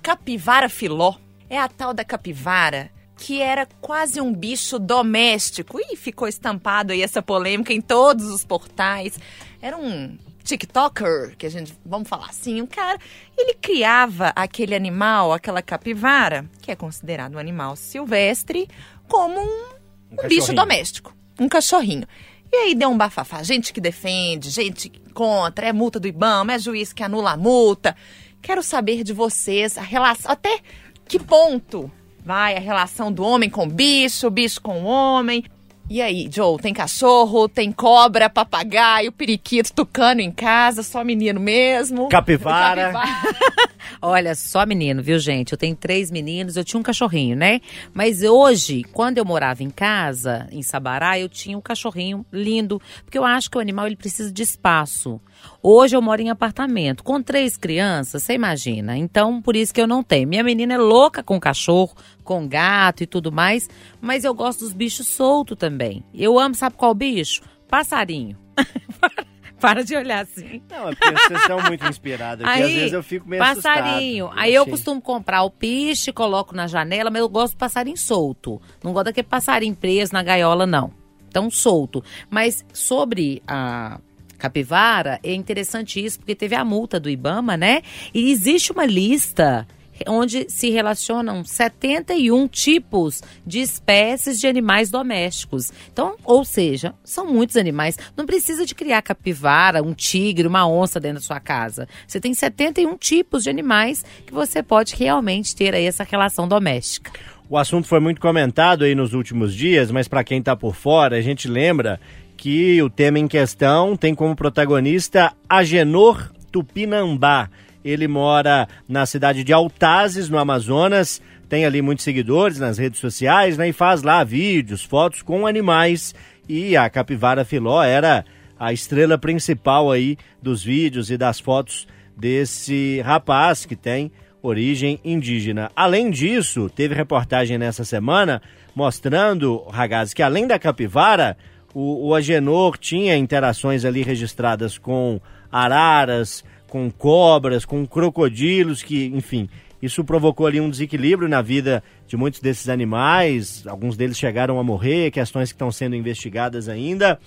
Capivara filó é a tal da capivara que era quase um bicho doméstico. E ficou estampado aí essa polêmica em todos os portais. Era um TikToker, que a gente, vamos falar assim, um cara, ele criava aquele animal, aquela capivara, que é considerado um animal silvestre, como um, um bicho cachorrinho. doméstico, um cachorrinho. E aí deu um bafafá, gente que defende, gente que contra, é multa do IBAMA, é juiz que anula a multa. Quero saber de vocês a relação, até que ponto vai a relação do homem com o bicho, o bicho com o homem. E aí, Joe, tem cachorro, tem cobra, papagaio, periquito, tucano em casa, só menino mesmo? Capivara. Olha, só menino, viu, gente? Eu tenho três meninos, eu tinha um cachorrinho, né? Mas hoje, quando eu morava em casa, em Sabará, eu tinha um cachorrinho lindo, porque eu acho que o animal ele precisa de espaço. Hoje eu moro em apartamento, com três crianças, você imagina. Então, por isso que eu não tenho. Minha menina é louca com cachorro, com gato e tudo mais, mas eu gosto dos bichos soltos também. Eu amo, sabe qual bicho? Passarinho. Para de olhar assim. Não, é porque vocês são muito inspirados aqui, às vezes eu fico meio passarinho. assustado. Aí eu costumo comprar o piche, coloco na janela, mas eu gosto do passarinho solto. Não gosto daquele passarinho preso na gaiola, não. Então, solto. Mas sobre a capivara, é interessante isso, porque teve a multa do Ibama, né? E existe uma lista onde se relacionam 71 tipos de espécies de animais domésticos. Então, ou seja, são muitos animais. Não precisa de criar capivara, um tigre, uma onça dentro da sua casa. Você tem 71 tipos de animais que você pode realmente ter aí essa relação doméstica. O assunto foi muito comentado aí nos últimos dias, mas para quem tá por fora, a gente lembra que o tema em questão tem como protagonista Agenor Tupinambá. Ele mora na cidade de Altazes, no Amazonas, tem ali muitos seguidores nas redes sociais, né, e faz lá vídeos, fotos com animais. E a capivara filó era a estrela principal aí dos vídeos e das fotos desse rapaz que tem origem indígena. Além disso, teve reportagem nessa semana mostrando, Ragazzi, que além da capivara, o, o Agenor tinha interações ali registradas com araras, com cobras, com crocodilos, que, enfim, isso provocou ali um desequilíbrio na vida de muitos desses animais. Alguns deles chegaram a morrer, questões que estão sendo investigadas ainda.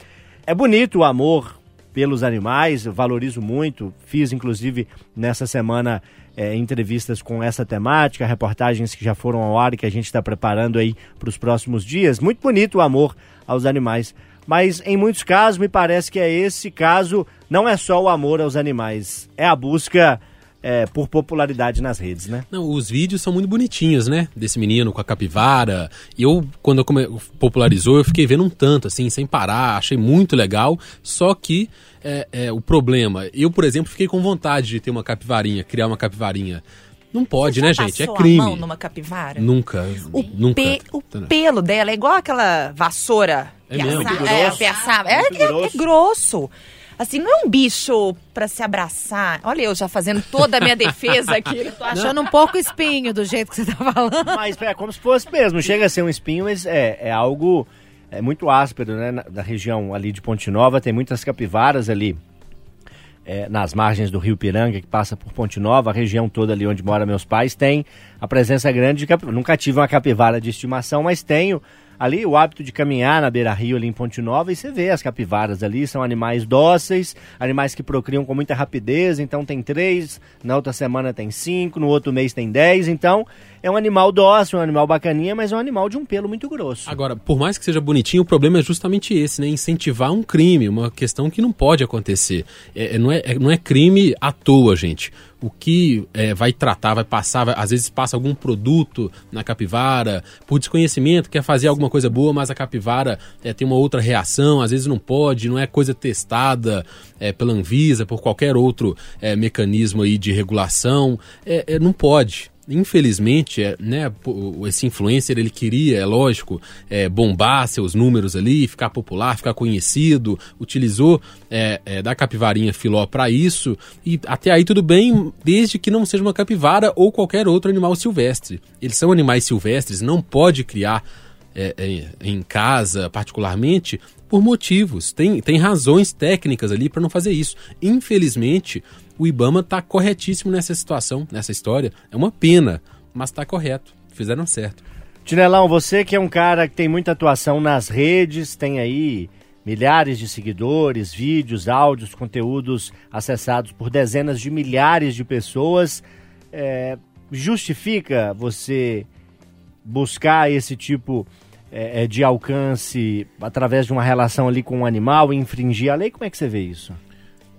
É bonito o amor pelos animais, eu valorizo muito. Fiz, inclusive, nessa semana é, entrevistas com essa temática, reportagens que já foram ao ar e que a gente está preparando aí para os próximos dias. Muito bonito o amor aos animais. Mas em muitos casos, me parece que é esse caso, não é só o amor aos animais, é a busca é, por popularidade nas redes, né? Não, os vídeos são muito bonitinhos, né? Desse menino com a capivara. E eu, quando eu come... popularizou, eu fiquei vendo um tanto, assim, sem parar. Achei muito legal. Só que é, é, o problema, eu, por exemplo, fiquei com vontade de ter uma capivarinha, criar uma capivarinha. Não pode, né, gente? É crime. A mão numa capivara? Nunca. O, nunca. pe- o pelo dela é igual aquela vassoura. É mesmo? piaçá- Muito é, grosso. piaçava. É, Muito é- é grosso. grosso. Assim, não é um bicho pra se abraçar. Olha, eu já fazendo toda a minha defesa aqui. Tô achando um pouco espinho do jeito que você tá falando. Mas é como se fosse mesmo, chega a ser um espinho, mas é, é algo é muito áspero, né? Na, da região ali de Ponte Nova, tem muitas capivaras ali é, nas margens do Rio Piranga, que passa por Ponte Nova, a região toda ali onde moram meus pais, tem a presença grande de capivara. Nunca tive uma capivara de estimação, mas tenho ali o hábito de caminhar na beira-rio ali em Ponte Nova e você vê as capivaras ali, são animais dóceis, animais que procriam com muita rapidez, então tem três, na outra semana tem cinco, no outro mês tem dez, então é um animal dócil, um animal bacaninha, mas é um animal de um pelo muito grosso. Agora, por mais que seja bonitinho, o problema é justamente esse, né? Incentivar um crime, uma questão que não pode acontecer. É, é- não, é, é- não é crime à toa, gente. O que é, vai tratar, vai passar, vai- às vezes passa algum produto na capivara, por desconhecimento, quer fazer alguma coisa boa, mas a capivara é, tem uma outra reação, às vezes não pode, não é coisa testada é, pela Anvisa, por qualquer outro é, mecanismo aí de regulação. É, é, não pode. Infelizmente, é, né, esse influencer ele queria, é lógico, é, bombar seus números ali, ficar popular, ficar conhecido, utilizou é, é, da capivarinha filó para isso e até aí tudo bem, desde que não seja uma capivara ou qualquer outro animal silvestre. Eles são animais silvestres, não pode criar é, é, em casa, particularmente, por motivos. Tem, tem razões técnicas ali para não fazer isso. Infelizmente, o Ibama está corretíssimo nessa situação, nessa história. É uma pena, mas está correto. Fizeram certo. Tinelão, você que é um cara que tem muita atuação nas redes, tem aí milhares de seguidores, vídeos, áudios, conteúdos acessados por dezenas de milhares de pessoas. É, justifica você buscar esse tipo é, é, de alcance através de uma relação ali com um animal e infringir a lei? Como é que você vê isso?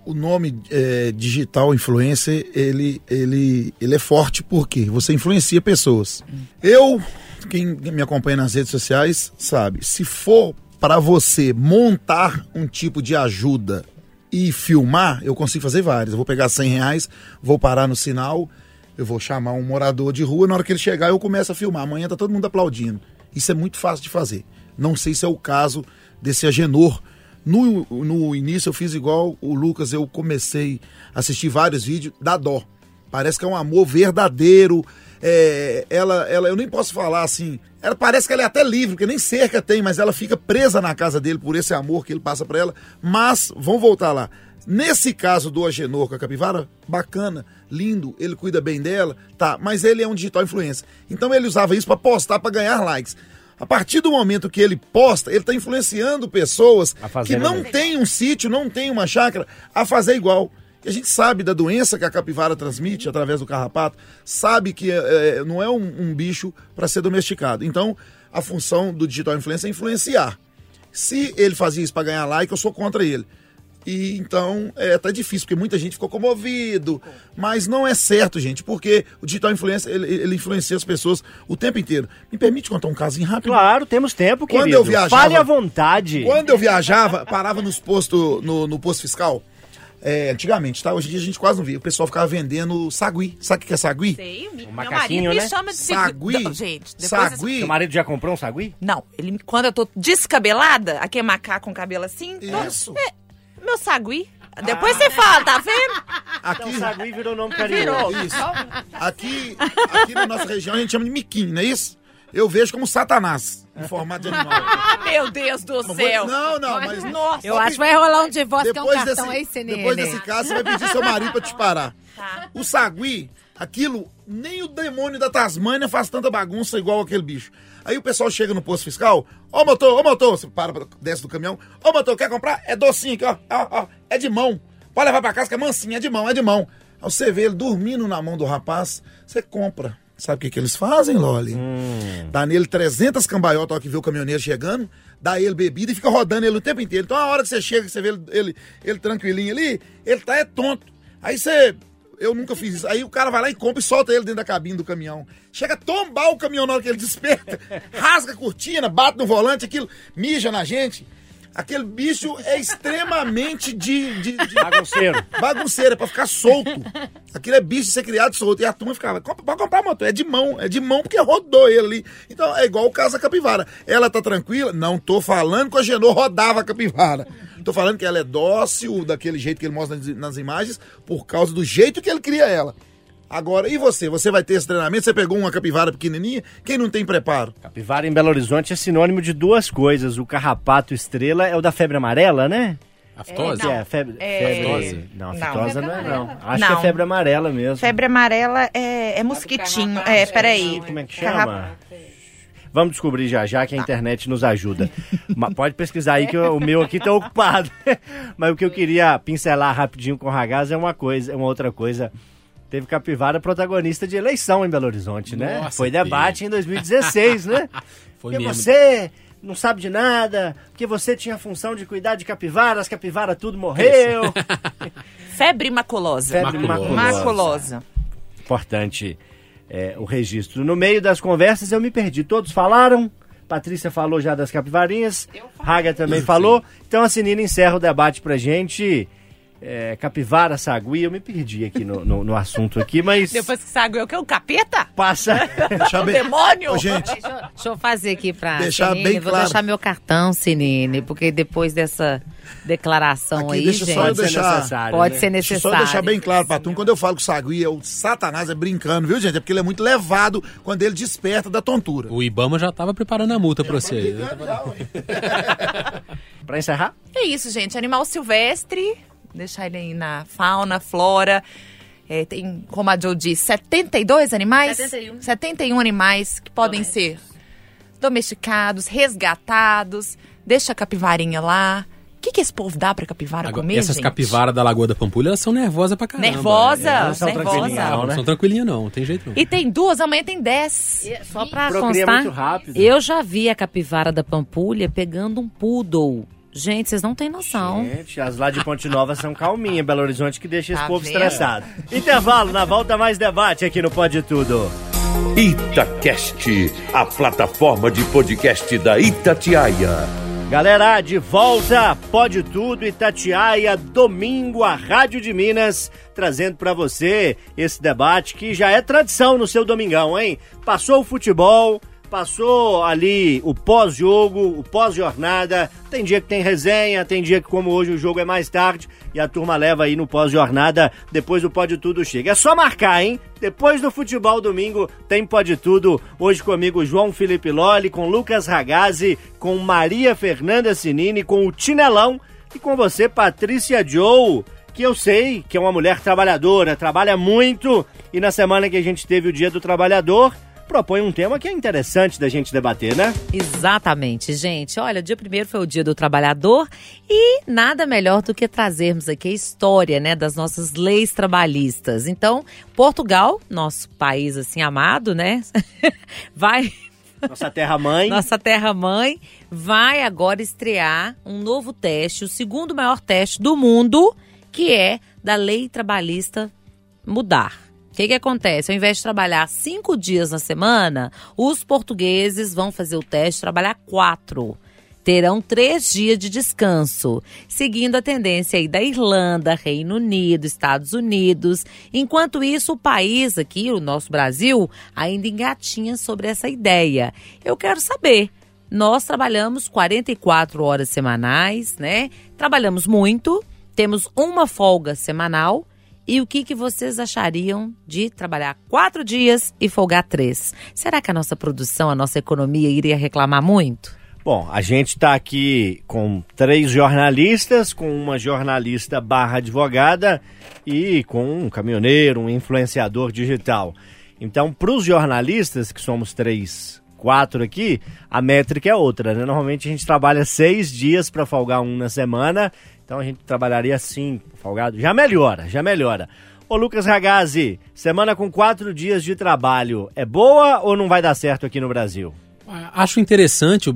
O nome é, digital influencer, ele, ele, ele é forte porque você influencia pessoas. Eu, quem me acompanha nas redes sociais, sabe, se for para você montar um tipo de ajuda e filmar, eu consigo fazer várias. Eu vou pegar 100 reais, vou parar no sinal, eu vou chamar um morador de rua, na hora que ele chegar eu começo a filmar. Amanhã tá todo mundo aplaudindo. Isso é muito fácil de fazer. Não sei se é o caso desse Agenor, no, no início eu fiz igual o Lucas, eu comecei a assistir vários vídeos, dá dó. Parece que é um amor verdadeiro. É, ela, ela, eu nem posso falar assim. Ela parece que ela é até livre, porque nem cerca tem, mas ela fica presa na casa dele por esse amor que ele passa para ela. Mas, vamos voltar lá. Nesse caso do Agenor com a capivara, bacana, lindo, ele cuida bem dela, tá, mas ele é um digital influencer. Então ele usava isso para postar, para ganhar likes. A partir do momento que ele posta, ele está influenciando pessoas que não têm um sítio, não têm uma chácara, a fazer igual. E a gente sabe da doença que a capivara transmite através do carrapato, sabe que é, não é um, um bicho para ser domesticado. Então, a função do digital influencer é influenciar. Se ele fazia isso para ganhar like, eu sou contra ele. E então é até difícil, porque muita gente ficou comovido. Mas não é certo, gente, porque o digital influencer, ele, ele influencia as pessoas o tempo inteiro. Me permite contar um casinho rápido? Claro, temos tempo, Quando querido. eu viajava. Fale à vontade. Quando eu viajava, parava nos postos, no, no posto fiscal. É, antigamente, tá? Hoje em dia a gente quase não vê. O pessoal ficava vendendo sagui. Sabe o que é sagui? Sei, Um meu macaquinho, marido me né? chama de Sagui. Não, gente, Sagui. Seu marido já comprou um sagui? Não, ele, me- quando eu tô descabelada, aquele macaco com cabelo assim, Isso. é, meu sagui. Depois você fala, tá vendo? Aqui, Então, sagui virou nome Virou. carinhoso. Isso. Aqui, aqui na nossa região a gente chama de miquinho, não é isso? Eu vejo como satanás, em formato de animal. Ah, meu Deus do Não, céu. não, não, mas Nossa. Eu acho que vai rolar um divórcio, que é um depois cartão desse, aí, CNN. depois desse caso, você vai pedir seu marido pra te parar. Tá. O sagui, aquilo, nem o demônio da Tasmânia faz tanta bagunça igual aquele bicho. Aí o pessoal chega no posto fiscal, ô motor, ô motor, você para, desce do caminhão, ô motor, quer comprar? É docinho aqui, ó, ó, ó, é de mão. Pode levar pra casa que é mansinho, é de mão, é de mão. Aí você vê ele dormindo na mão do rapaz, você compra. Sabe o que, que eles fazem, Loli? Dá nele 300 cambalhotas, ó, que vê o caminhoneiro chegando, dá ele bebida e fica rodando ele o tempo inteiro. Então a hora que você chega, que você vê ele, ele, ele tranquilinho ali, ele tá é tonto. Aí você Eu nunca fiz isso. Aí o cara vai lá e compra e solta ele dentro da cabine do caminhão. Chega a tombar o caminhão na hora que ele desperta, rasga a cortina, bate no volante, aquilo mija na gente. Aquele bicho é extremamente de, de, de Bagunceiro. bagunceiro, é pra ficar solto. Aquilo é bicho de ser criado solto. E a turma ficava, "Compra- pode comprar motor, é de mão, é de mão porque rodou ele ali. Então é igual o caso da capivara. Ela tá tranquila? Não tô falando que a Genô rodava a capivara. Tô falando que ela é dócil, daquele jeito que ele mostra nas, nas imagens, por causa do jeito que ele cria ela. Agora, e você? Você vai ter esse treinamento? Você pegou uma capivara pequenininha? Quem não tem preparo? Capivara em Belo Horizonte é sinônimo de duas coisas. O carrapato estrela é o da febre amarela, né? Aftose? Que é febre, É, febre... Não, não. aftosa não é não. Acho Não. que é febre amarela mesmo. Febre amarela é, é mosquitinho. É, peraí. Como é que Carrap- chama? Vamos descobrir já já que a internet nos ajuda. Mas pode pesquisar aí que o meu aqui tá ocupado. Mas o que eu queria pincelar rapidinho com o Ragaz é uma coisa, é uma outra coisa. Teve capivara protagonista de eleição em Belo Horizonte, né? Nossa, Foi debate em 2016, né? Foi porque mesmo. você não sabe de nada, porque você tinha a função de cuidar de capivara, as capivaras tudo morreu. Febre maculosa. Febre Maculosa. maculosa. Maculosa. importante é, o registro. No meio das conversas eu me perdi. Todos falaram. Patrícia falou já das capivarinhas. Raga também falou. Então a Sinina encerra o debate pra gente. É, capivara, sagui, eu me perdi aqui no, no, no assunto aqui, mas Depois que sabe o que? O capeta? passa. Deixa O bem- demônio? Ô, gente, Deixa eu fazer aqui pra Deixar Sinine, bem vou claro. deixar meu cartão, Sinine, porque depois dessa declaração Aqui, aí, deixa gente, só eu Pode ser deixar- necessário. pode né? ser Deixa eu necessário. só deixar bem claro, Patum, quando eu falo que o sagui é o satanás, é brincando, viu, gente? É porque ele é muito levado quando ele desperta da tontura. O Ibama já tava preparando a multa pra você. aí. Pra encerrar? É isso, gente. Animal silvestre. Deixar ele aí na fauna, flora. É, tem, como a Joe disse, 72 animais? 71. 71 animais que podem ser domesticados, resgatados. Deixa a capivarinha lá. O que, que esse povo dá pra capivara Agora, comer, essas gente? capivaras da Lagoa da Pampulha, elas são nervosas pra caramba. Nervosa, elas são tranquilinhas. Não, Não, não né? são tranquilinhas não, não tem jeito não. E tem duas, amanhã tem dez. Só pra Procria constar, muito rápido. eu já vi a capivara da Pampulha pegando um poodle. Gente, vocês não têm noção. Gente, as lá de Ponte Nova são calminhas, Belo Horizonte que deixa esse Tá povo vendo? estressado. Intervalo, na volta mais debate aqui no Pode Tudo. Itacast, a plataforma de podcast da Itatiaia. Galera, de volta, Pode Tudo Itatiaia, domingo, a Rádio de Minas, trazendo pra você esse debate que já é tradição no seu domingão, hein? Passou o futebol, passou ali o pós-jogo, o pós-jornada, tem dia que tem resenha, tem dia que como hoje o jogo é mais tarde e a turma leva aí no pós-jornada, depois o Pode Tudo chega. É só marcar, hein? Depois do futebol domingo tem Pode Tudo. Hoje comigo João Felipe Lolli, com Lucas Ragazzi, com Maria Fernanda Sinini, com o Tinelão e com você, Patrícia Joe, que eu sei que é uma mulher trabalhadora, trabalha muito e na semana que a gente teve o Dia do Trabalhador, propõe um tema que é interessante da gente debater, né? Exatamente, gente. Olha, dia primeiro foi o Dia do Trabalhador e nada melhor do que trazermos aqui a história, né, das nossas leis trabalhistas. Então, Portugal, nosso país assim amado, né, vai Nossa terra-mãe. nossa terra-mãe vai agora estrear um novo teste, o segundo maior teste do mundo, que é da lei trabalhista mudar. Que, que acontece? Ao invés de trabalhar cinco dias na semana, os portugueses vão fazer o teste trabalhar quatro. Terão três dias de descanso, seguindo a tendência aí da Irlanda, Reino Unido, Estados Unidos. Enquanto isso, o país aqui, o nosso Brasil, ainda engatinha sobre essa ideia. Eu quero saber. Nós trabalhamos 44 horas semanais, né? Trabalhamos muito, temos uma folga semanal. E o que, que vocês achariam de trabalhar quatro dias e folgar três? Será que a nossa produção, a nossa economia iria reclamar muito? Bom, a gente está aqui com três jornalistas, com uma jornalista barra advogada e com um caminhoneiro, um influenciador digital. Então, para os jornalistas, que somos três, quatro aqui, a métrica é outra, né? Normalmente a gente trabalha seis dias para folgar um na semana, então a gente trabalharia cinco folgado. Já melhora, já melhora. Ô Lucas Ragazzi, semana com quatro dias de trabalho, é boa ou não vai dar certo aqui no Brasil? Acho interessante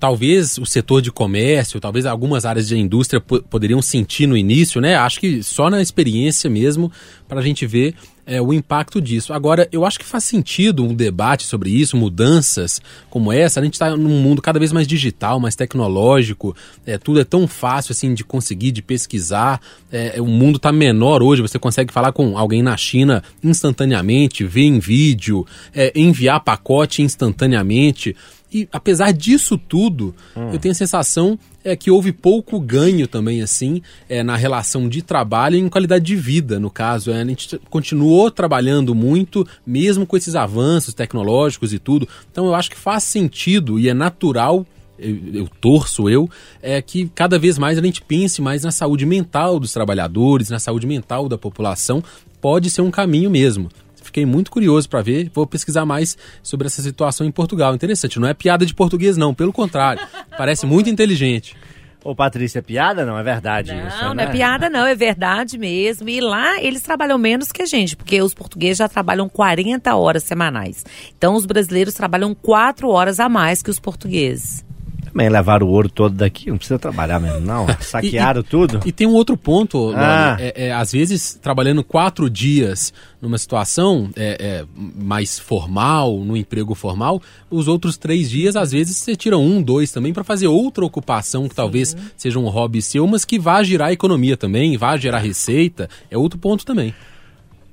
talvez o setor de comércio, talvez algumas áreas de indústria po- poderiam sentir no início, né? Acho que só na experiência mesmo para a gente ver é, o impacto disso. Agora, eu acho que faz sentido um debate sobre isso, mudanças como essa. A gente está num mundo cada vez mais digital, mais tecnológico, é, tudo é tão fácil assim de conseguir, de pesquisar. É, o mundo está menor hoje, você consegue falar com alguém na China instantaneamente, ver em vídeo, é, enviar pacote instantaneamente. E apesar disso tudo, eu tenho a sensação é, que houve pouco ganho também, assim, é, na relação de trabalho e em qualidade de vida, no caso. É, a gente continuou trabalhando muito, mesmo com esses avanços tecnológicos e tudo. Então eu acho que faz sentido e é natural. Eu, eu torço eu, é que cada vez mais a gente pense mais na saúde mental dos trabalhadores, na saúde mental da população. Pode ser um caminho mesmo. Fiquei muito curioso para ver, vou pesquisar mais sobre essa situação em Portugal. Interessante, não é piada de português não, pelo contrário, parece muito inteligente. Ô, Patrícia, é piada? Não, é verdade Não, isso, não né? é piada, não, é verdade mesmo. E lá eles trabalham menos que a gente, porque os portugueses já trabalham 40 horas semanais. Então os brasileiros trabalham 4 horas a mais que os portugueses. Também levaram o ouro todo daqui, não precisa trabalhar mesmo, não. Saquearam tudo. E tem um outro ponto, Loli, Ah. é, é, às vezes trabalhando quatro dias numa situação é, é, mais formal, no emprego formal, os outros três dias, às vezes, você tira um, dois também para fazer outra ocupação que talvez seja um hobby seu, mas que vá girar a economia também, vá gerar receita, é outro ponto também.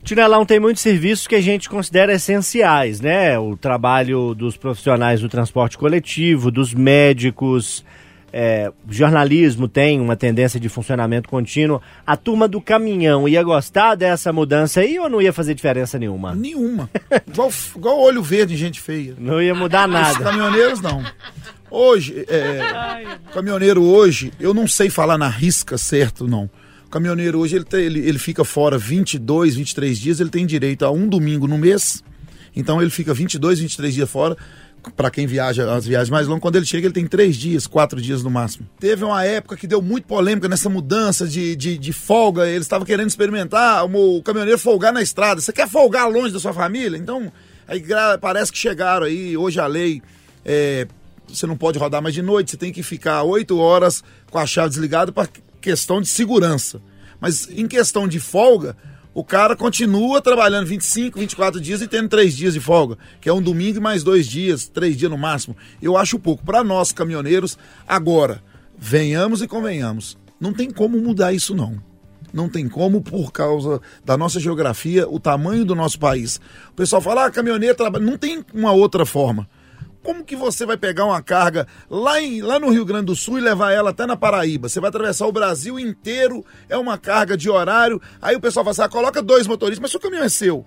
Tinelão tem muitos serviços que a gente considera essenciais, né? O trabalho dos profissionais do transporte coletivo, dos médicos, é, jornalismo tem uma tendência de funcionamento contínuo. A turma do caminhão ia gostar dessa mudança aí ou não ia fazer diferença nenhuma? Nenhuma. igual, igual olho verde em gente feia. Não ia mudar Os nada. caminhoneiros não. Hoje, é, o caminhoneiro hoje, eu não sei falar na risca certo, não. O caminhoneiro hoje, ele, tem- ele, ele fica fora 22, 23 dias, ele tem direito a um domingo no mês. Então ele fica 22, 23 dias fora. Para quem viaja as viagens mais longas, quando ele chega, ele tem três dias, quatro dias no máximo. Teve uma época que deu muito polêmica nessa mudança de, de, de folga. Eles estavam querendo experimentar o, caminhoneiro folgar na estrada. Você quer folgar longe da sua família? Então, aí parece que chegaram aí, hoje a lei é, você não pode rodar mais de noite, você tem que ficar oito horas com a chave desligada para questão de segurança. Mas em questão de folga, o cara continua trabalhando 25, 24 dias e tendo três dias de folga, que é um domingo e mais dois dias, três dias no máximo. Eu acho pouco. Para nós, caminhoneiros, agora, venhamos e convenhamos, não tem como mudar isso não. Não tem como por causa da nossa geografia, o tamanho do nosso país. O pessoal fala, ah, caminhoneiro trabalha. Não tem uma outra forma. Como que você vai pegar uma carga lá, em, lá no Rio Grande do Sul e levar ela até na Paraíba? Você vai atravessar o Brasil inteiro, é uma carga de horário. Aí o pessoal fala assim, ah, coloca dois motoristas, mas se o caminhão é seu,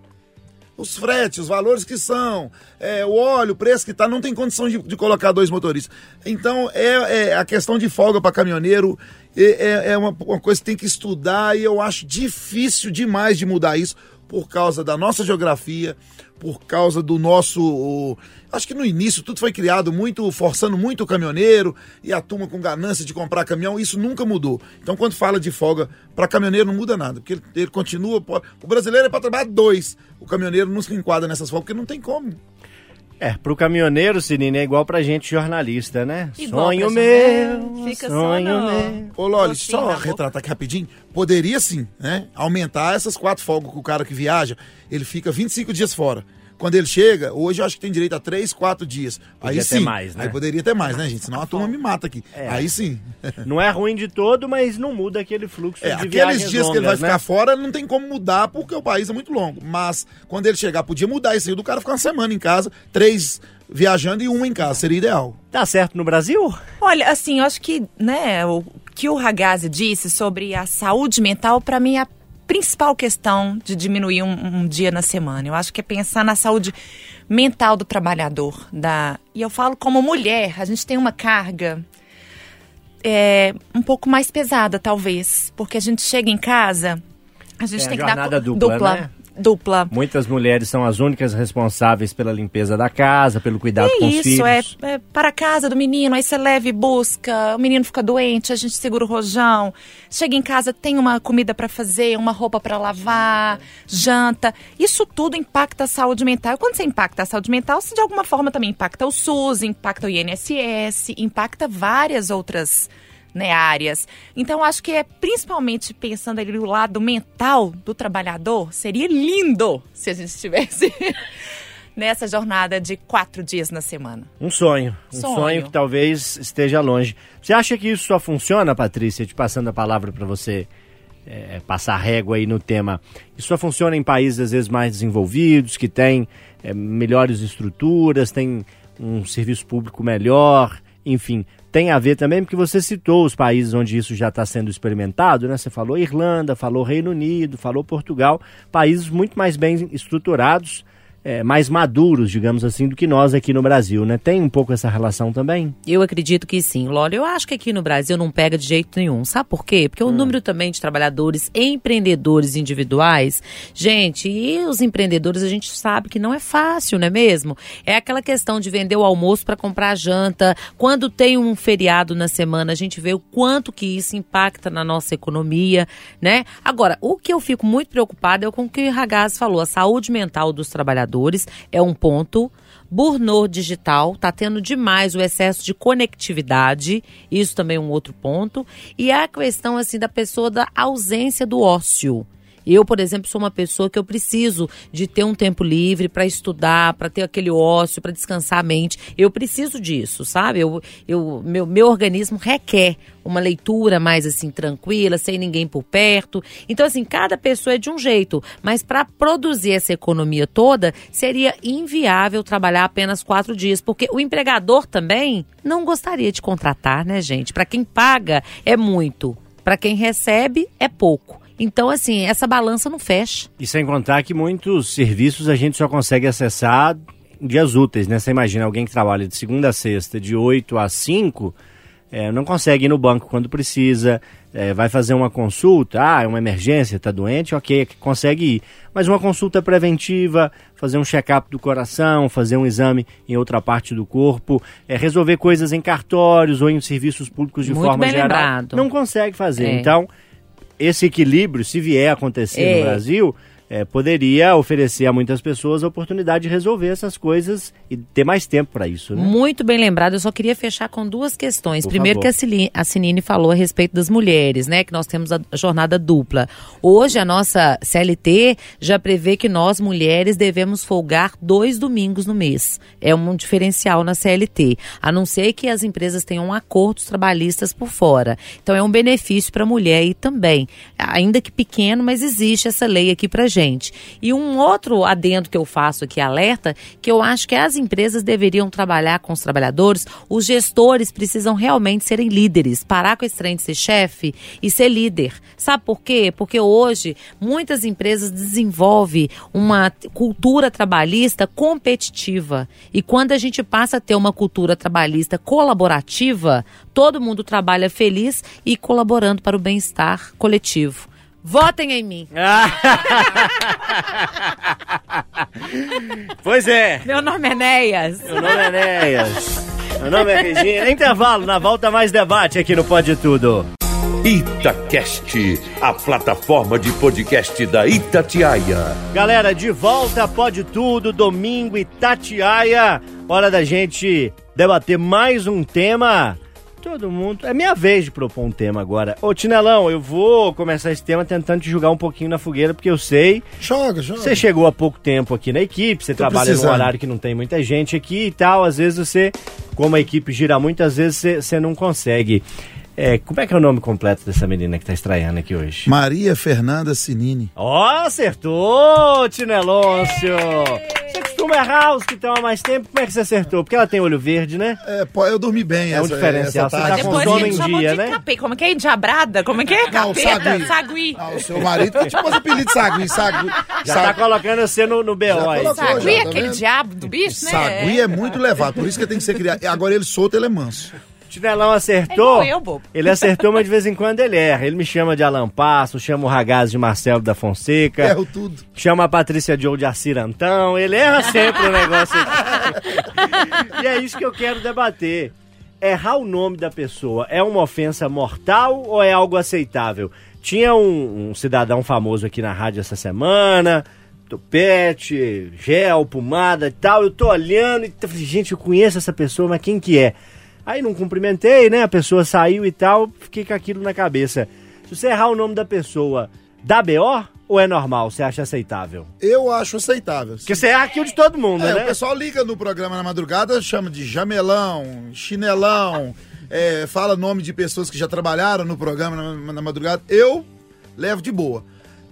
os fretes, os valores que são, é, o óleo, o preço que tá, não tem condição de, de colocar dois motoristas. Então, é, é a questão de folga para caminhoneiro é, é- é uma, uma coisa que tem que estudar e eu acho difícil demais de mudar isso por causa da nossa geografia, por causa do nosso. o- acho que no início tudo foi criado muito, forçando muito o caminhoneiro e a turma com ganância de comprar caminhão, isso nunca mudou. Então, quando fala de folga para caminhoneiro, não muda nada, porque ele, ele continua. O brasileiro é para trabalhar dois, o caminhoneiro não se enquadra nessas folgas, porque não tem como. É, pro caminhoneiro, Sinine, é igual pra gente jornalista, né? Igual sonho meu. Fica só sonho no- meu. Ô, Loli, Docinho só retratar aqui rapidinho. Poderia sim, né? Aumentar essas quatro folgas que o cara que viaja, ele fica 25 dias fora. Quando ele chega, hoje eu acho que tem direito a três, quatro dias. Podia aí ter sim. mais, né? Aí poderia ter mais, né, gente? Senão a turma me mata aqui. É. Aí sim. Não é ruim de todo, mas não muda aquele fluxo É, de aqueles dias que ele vai longas, ficar né? fora, não tem como mudar porque o país é muito longo. Mas quando ele chegar, podia mudar isso aí do cara ficar uma semana em casa, três viajando e uma em casa. Seria ideal. Tá certo no Brasil? Olha, assim, eu acho que, né, o que o Ragazzi disse sobre a saúde mental, para mim, é principal questão de diminuir um, um dia na semana. Eu acho que é pensar na saúde mental do trabalhador. Da... E eu falo como mulher, a gente tem uma carga é, um pouco mais pesada, talvez. Porque a gente chega em casa, a gente É a tem que dar co- dupla, né? Dupla. Muitas mulheres são as únicas responsáveis pela limpeza da casa, pelo cuidado É com os isso, é, filhos. é para a casa do menino, aí você leva e busca, o menino fica doente, a gente segura o rojão, chega em casa, tem uma comida para fazer, uma roupa para lavar, janta. Isso tudo impacta a saúde mental. E quando você impacta a saúde mental, você de alguma forma também impacta o SUS, impacta o INSS, impacta várias outras né, áreas. Então, acho que é principalmente pensando ali no lado mental do trabalhador, seria lindo se a gente estivesse nessa jornada de quatro dias na semana. Um sonho. Um sonho. Sonho. que talvez esteja longe. Você acha que isso só funciona, Patrícia? Te passando a palavra para você é, passar régua aí no tema. Isso só funciona em países, às vezes, mais desenvolvidos, que têm é, melhores estruturas, têm um serviço público melhor, enfim. Tem a ver também, porque você citou os países onde isso já está sendo experimentado, né? Você falou Irlanda, falou Reino Unido, falou Portugal, países muito mais bem estruturados, é, mais maduros, digamos assim, do que nós aqui no Brasil, né? Tem um pouco essa relação também? Eu acredito que sim, Lolo. Eu acho que aqui no Brasil não pega de jeito nenhum. Sabe por quê? Porque o número também de trabalhadores empreendedores individuais, gente, e os empreendedores a gente sabe que não é fácil, não é mesmo? É aquela questão de vender o almoço para comprar a janta. Quando tem um feriado na semana, a gente vê o quanto que isso impacta na nossa economia, né? Agora, o que eu fico muito preocupada é com o que o Ragaz falou, a saúde mental dos trabalhadores é um ponto. Burnout digital, tá tendo demais o excesso de conectividade, isso também é um outro ponto. E a questão assim da pessoa da ausência do ócio. Eu, por exemplo, sou uma pessoa que eu preciso de ter um tempo livre para estudar, para ter aquele ócio, para descansar a mente. Eu preciso disso, sabe? Eu, eu, meu, meu organismo requer uma leitura mais assim tranquila, sem ninguém por perto. Então, assim, cada pessoa é de um jeito, mas para produzir essa economia toda, seria inviável trabalhar apenas quatro dias, porque o empregador também não gostaria de contratar, né, gente? Para quem paga é muito, para quem recebe é pouco. Então, assim, essa balança não fecha. E sem contar que muitos serviços a gente só consegue acessar em dias úteis, né? Você imagina alguém que trabalha de segunda a sexta, de 8 a 5, é, não consegue ir no banco quando precisa, é, vai fazer uma consulta, ah, é uma emergência, está doente, ok, consegue ir. Mas uma consulta preventiva, fazer um check-up do coração, fazer um exame em outra parte do corpo, é, resolver coisas em cartórios ou em serviços públicos de Muito forma geral, lembrado. não consegue fazer. É. Então, esse equilíbrio, se vier a acontecer É. no Brasil, é, poderia oferecer a muitas pessoas a oportunidade de resolver essas coisas e ter mais tempo para isso, né? Muito bem lembrado, eu só queria fechar com duas questões. Por Primeiro favor. que a Sinine falou a respeito das mulheres, né? Que nós temos a jornada dupla. Hoje a nossa CLT já prevê que nós, mulheres, devemos folgar dois domingos no mês. É um diferencial na CLT. A não ser que as empresas tenham acordos trabalhistas por fora. Então é um benefício para a mulher e também. Ainda que pequeno, mas existe essa lei aqui pra gente. E um outro adendo que eu faço aqui, alerta, que eu acho que as empresas deveriam trabalhar com os trabalhadores, os gestores precisam realmente serem líderes, parar com esse trem de ser chefe e ser líder. Sabe por quê? Porque hoje muitas empresas desenvolvem uma cultura trabalhista competitiva. E quando a gente passa a ter uma cultura trabalhista colaborativa, todo mundo trabalha feliz e colaborando para o bem-estar coletivo. Votem em mim. Pois é, Meu nome é Néias. meu nome é Enéas. Meu nome é Regina. Intervalo, na volta mais debate aqui no Pode Tudo. Itacast, a plataforma de podcast da Itatiaia. Galera, de volta Pode Tudo, domingo Itatiaia. Hora da gente debater mais um tema. Todo mundo. É minha vez de propor um tema agora. Ô, Tinelão, eu vou começar esse tema tentando te jogar um pouquinho na fogueira, porque eu sei. Joga, joga. Você chegou há pouco tempo aqui na equipe, você Tô trabalha num precisando. horário que não tem muita gente aqui e tal. Às vezes você, como a equipe gira muitas vezes você, você não consegue. É, como é que é o nome completo dessa menina que tá estreando aqui hoje? Maria Fernanda Sinini. Ó, acertou, Tinelôncio! Você errar os que estão há mais tempo. Como é que você acertou? Porque ela tem olho verde, né? É, pô, eu dormi bem É um essa, diferencial, essa você tarde. tá com Depois sono em dia, de né? capê. Como é que é? Endiabrada? Como é que é? Não, Capeta? sagui. Sagui. Ah, o seu marido que tipo os apelidos de sagui, sagui. Já tá colocando você no, no BO aí. colocou. Sagui já, é tá aquele vendo? diabo do bicho, né? Sagui é muito levado, por isso que tem que ser criado. Agora ele solto, ele é manso. Chinelão É acertou. eu, bobo. Ele acertou, mas de vez em quando ele erra. Ele me chama de Alan Passo, chama o Ragaz de Marcelo da Fonseca. Erro tudo. Chama a Patrícia Joe de Acirantão, ele erra sempre o negócio. e é isso que eu quero debater. Errar o nome da pessoa é uma ofensa mortal ou é algo aceitável? Tinha um, um cidadão famoso aqui na rádio essa semana, topete, gel, pomada e tal. Eu tô olhando e falei, gente, eu conheço essa pessoa, mas quem que é? Aí não cumprimentei, né? A pessoa saiu e tal, fiquei com aquilo na cabeça. Se você errar o nome da pessoa, dá BO ou é normal? Você acha aceitável? Eu acho aceitável. Porque você erra aquilo de todo mundo, É, né? o pessoal liga no programa na madrugada, chama de jamelão, chinelão, é, fala nome de pessoas que já trabalharam no programa na, na madrugada. Eu levo de boa.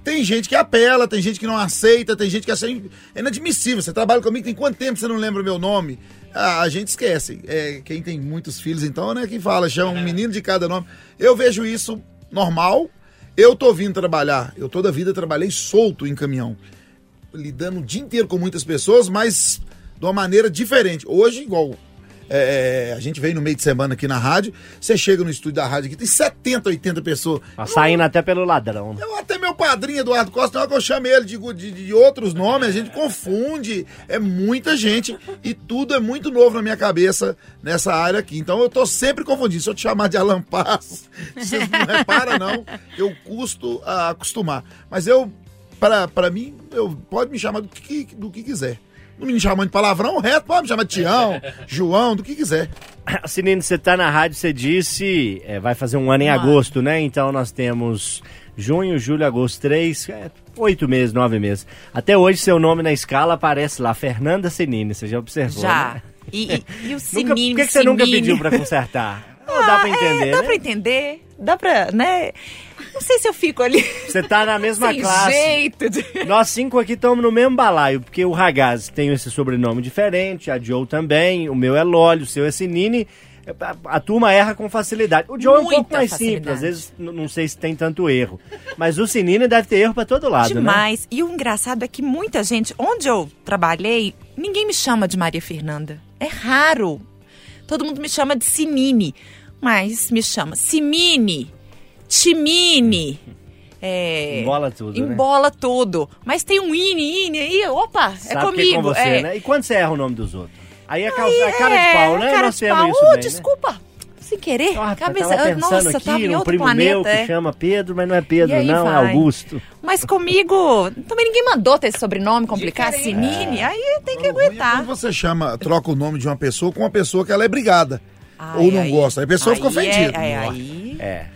Tem gente que apela, tem gente que não aceita, tem gente que acha in- é inadmissível. Você trabalha comigo, tem quanto tempo você não lembra o meu nome? Ah, a gente esquece. É, quem tem muitos filhos, então, né? Quem fala, chama um menino de cada nome. Eu vejo isso normal. Eu tô vindo trabalhar. Eu toda a vida trabalhei solto em caminhão lidando o dia inteiro com muitas pessoas, mas de uma maneira diferente. Hoje, igual é, a gente veio no meio de semana aqui na rádio, você chega no estúdio da rádio aqui, tem 70, 80 pessoas. Tá saindo até pelo ladrão. né? Eu, até meu padrinho, Eduardo Costa, na hora que eu chamo ele de, de, de outros nomes, a gente confunde. É muita gente e tudo é muito novo na minha cabeça nessa área aqui. Então eu tô sempre confundindo. Se eu te chamar de Alan Passo, vocês não reparam, não. Eu custo a acostumar. Mas eu, pra, pra mim, eu, pode me chamar do que, do que quiser. Não me chamando de palavrão, reto, pode me chamar de Tião, João, do que quiser. Sinino, você tá na rádio, você disse, é, vai fazer um ano em agosto, né? Então nós temos junho, julho, agosto, três, é, oito meses, nove meses. Até hoje seu nome na escala aparece lá, Fernanda Sinini, você já observou, Já. né? E, e, e o Nunca, sininho, por que, que você nunca pediu pra consertar? Ah, dá pra entender, É, dá né? pra entender. Dá pra, né? Não sei se eu fico ali Você tá na mesma sem classe. jeito de... Nós cinco aqui estamos no mesmo balaio, porque o Ragaz tem esse sobrenome diferente, a Joe também, o meu é Lólio, o seu é Sinini. A, a turma erra com facilidade. O Joe é um Muita pouco mais facilidade. simples, às vezes não sei se tem tanto erro. Mas o Sinini deve ter erro pra todo lado, né? Demais. E o engraçado é que muita gente, onde eu trabalhei, ninguém me chama de Maria Fernanda. É raro. Todo mundo me chama de Sinine, mas me chama Simine, Timine. É, Embola tudo, né? Embola tudo. Mas tem um ine, ine aí, opa, é Sabe que é comigo. com você, é. né? E quando você erra o nome dos outros? Aí é, causa, Aí é cara de pau, né? cara Nós de pau. isso Ô, bem, né? desculpa, sem querer. Ah, cabeça, tava pensando nossa, aqui tava em outro primo planeta. meu que é. chama Pedro, mas não é Pedro, não, é vai. Augusto. Mas comigo, também ninguém mandou ter esse sobrenome complicado, Sinine. Aí tem que é aguentar. Quando você chama, troca o nome de uma pessoa com uma pessoa que ela é brigada. Ai, ou não ai. gosta. Aí a pessoa fica Aí é- ofendida. é, aí. É.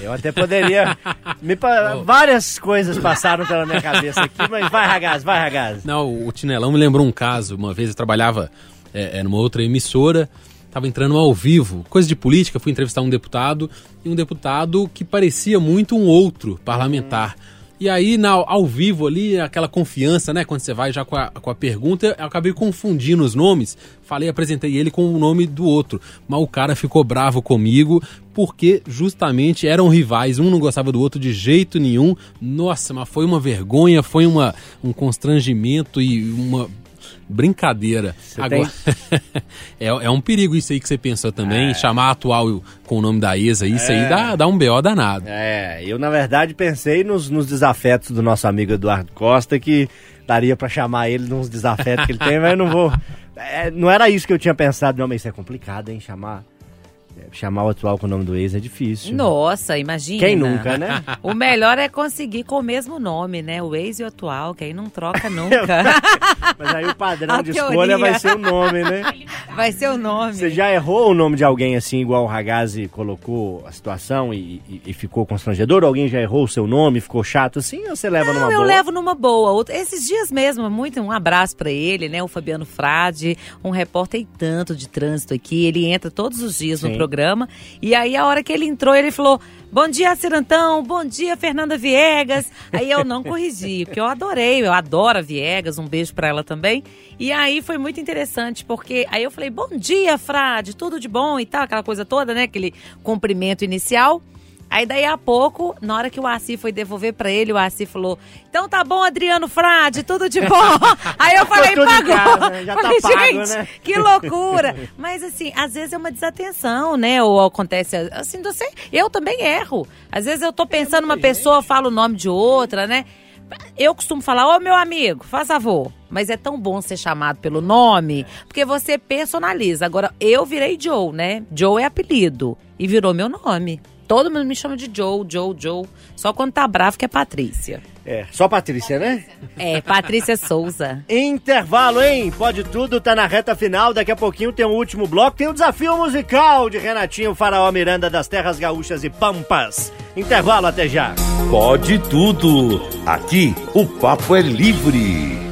Eu até poderia. me pa- Várias coisas passaram pela minha cabeça aqui, mas vai, Ragaz, vai, Ragaz. Não, o Tinelão me lembrou um caso. Uma vez eu trabalhava é, é, numa outra emissora, tava entrando ao vivo, coisa de política, fui entrevistar um deputado, e um deputado que parecia muito um outro parlamentar. E aí, na, ao vivo ali, aquela confiança, né? Quando você vai já com a, com a pergunta, eu acabei confundindo os nomes. Falei, apresentei ele com o nome do outro. Mas o cara ficou bravo comigo, porque justamente eram rivais. Um não gostava do outro de jeito nenhum. Nossa, mas foi uma vergonha, foi uma, um constrangimento e uma brincadeira. Agora, é, é um perigo isso aí que você pensou também, chamar a atual com o nome da ex aí, isso aí dá, dá um BO danado. É, eu na verdade pensei nos, nos desafetos do nosso amigo Eduardo Costa, que daria pra chamar ele nos desafetos que ele tem, mas eu não vou. É, não era isso que eu tinha pensado, não, mas isso é complicado, hein? Chamar. É, Chamar o atual com o nome do ex é difícil. Nossa, imagina. Quem nunca, né? O melhor é conseguir com o mesmo nome, né? O ex e o atual, que aí não troca nunca. Mas aí o padrão A de teoria. escolha vai ser o nome, né? Vai ser o nome. Você já errou o nome de alguém assim, igual o Ragazzi colocou a situação e, e- e ficou constrangedor? Alguém já errou o seu nome, ficou chato assim? Ou você leva numa Não, eu boa? levo numa boa. Esses dias mesmo, muito um abraço pra ele, né? O Fabiano Frade, um repórter e tanto de trânsito aqui. Ele entra todos os dias Sim. no programa. E aí, a hora que ele entrou, ele falou: Bom dia, Cirantão. Bom dia, Fernanda Viegas. Aí eu não corrigi, porque eu adorei. Eu adoro a Viegas. Um beijo pra ela também. E aí foi muito interessante, porque aí eu falei: Bom dia, Frade. Tudo de bom e tal, aquela coisa toda, né? Aquele cumprimento inicial. Aí daí a pouco, na hora que o Assi foi devolver pra ele, o Assi falou: Então tá bom, Adriano Frade, tudo de bom. Aí eu falei, pagou. casa? Já tá falei, pago, gente, né? que loucura. Mas assim, às vezes é uma desatenção, né? Ou acontece assim, você, eu também erro. Às vezes eu tô pensando uma pessoa, fala o nome de outra, né? Eu costumo falar, ô meu amigo, faz favor. Mas é tão bom ser chamado pelo nome, porque você personaliza. Agora, eu virei Joe, né? Joe é apelido. E virou meu nome. Todo mundo me chama de Joe, Joe, Joe. Só quando tá bravo que é Patrícia. É, só Patrícia, né? É, Patrícia Souza. Intervalo, hein? Pode tudo, tá na reta final. Daqui a pouquinho tem o último bloco. Tem o desafio musical de Renatinho Faraó Miranda das Terras Gaúchas e Pampas. Intervalo, até já. Pode tudo. Aqui o papo é livre.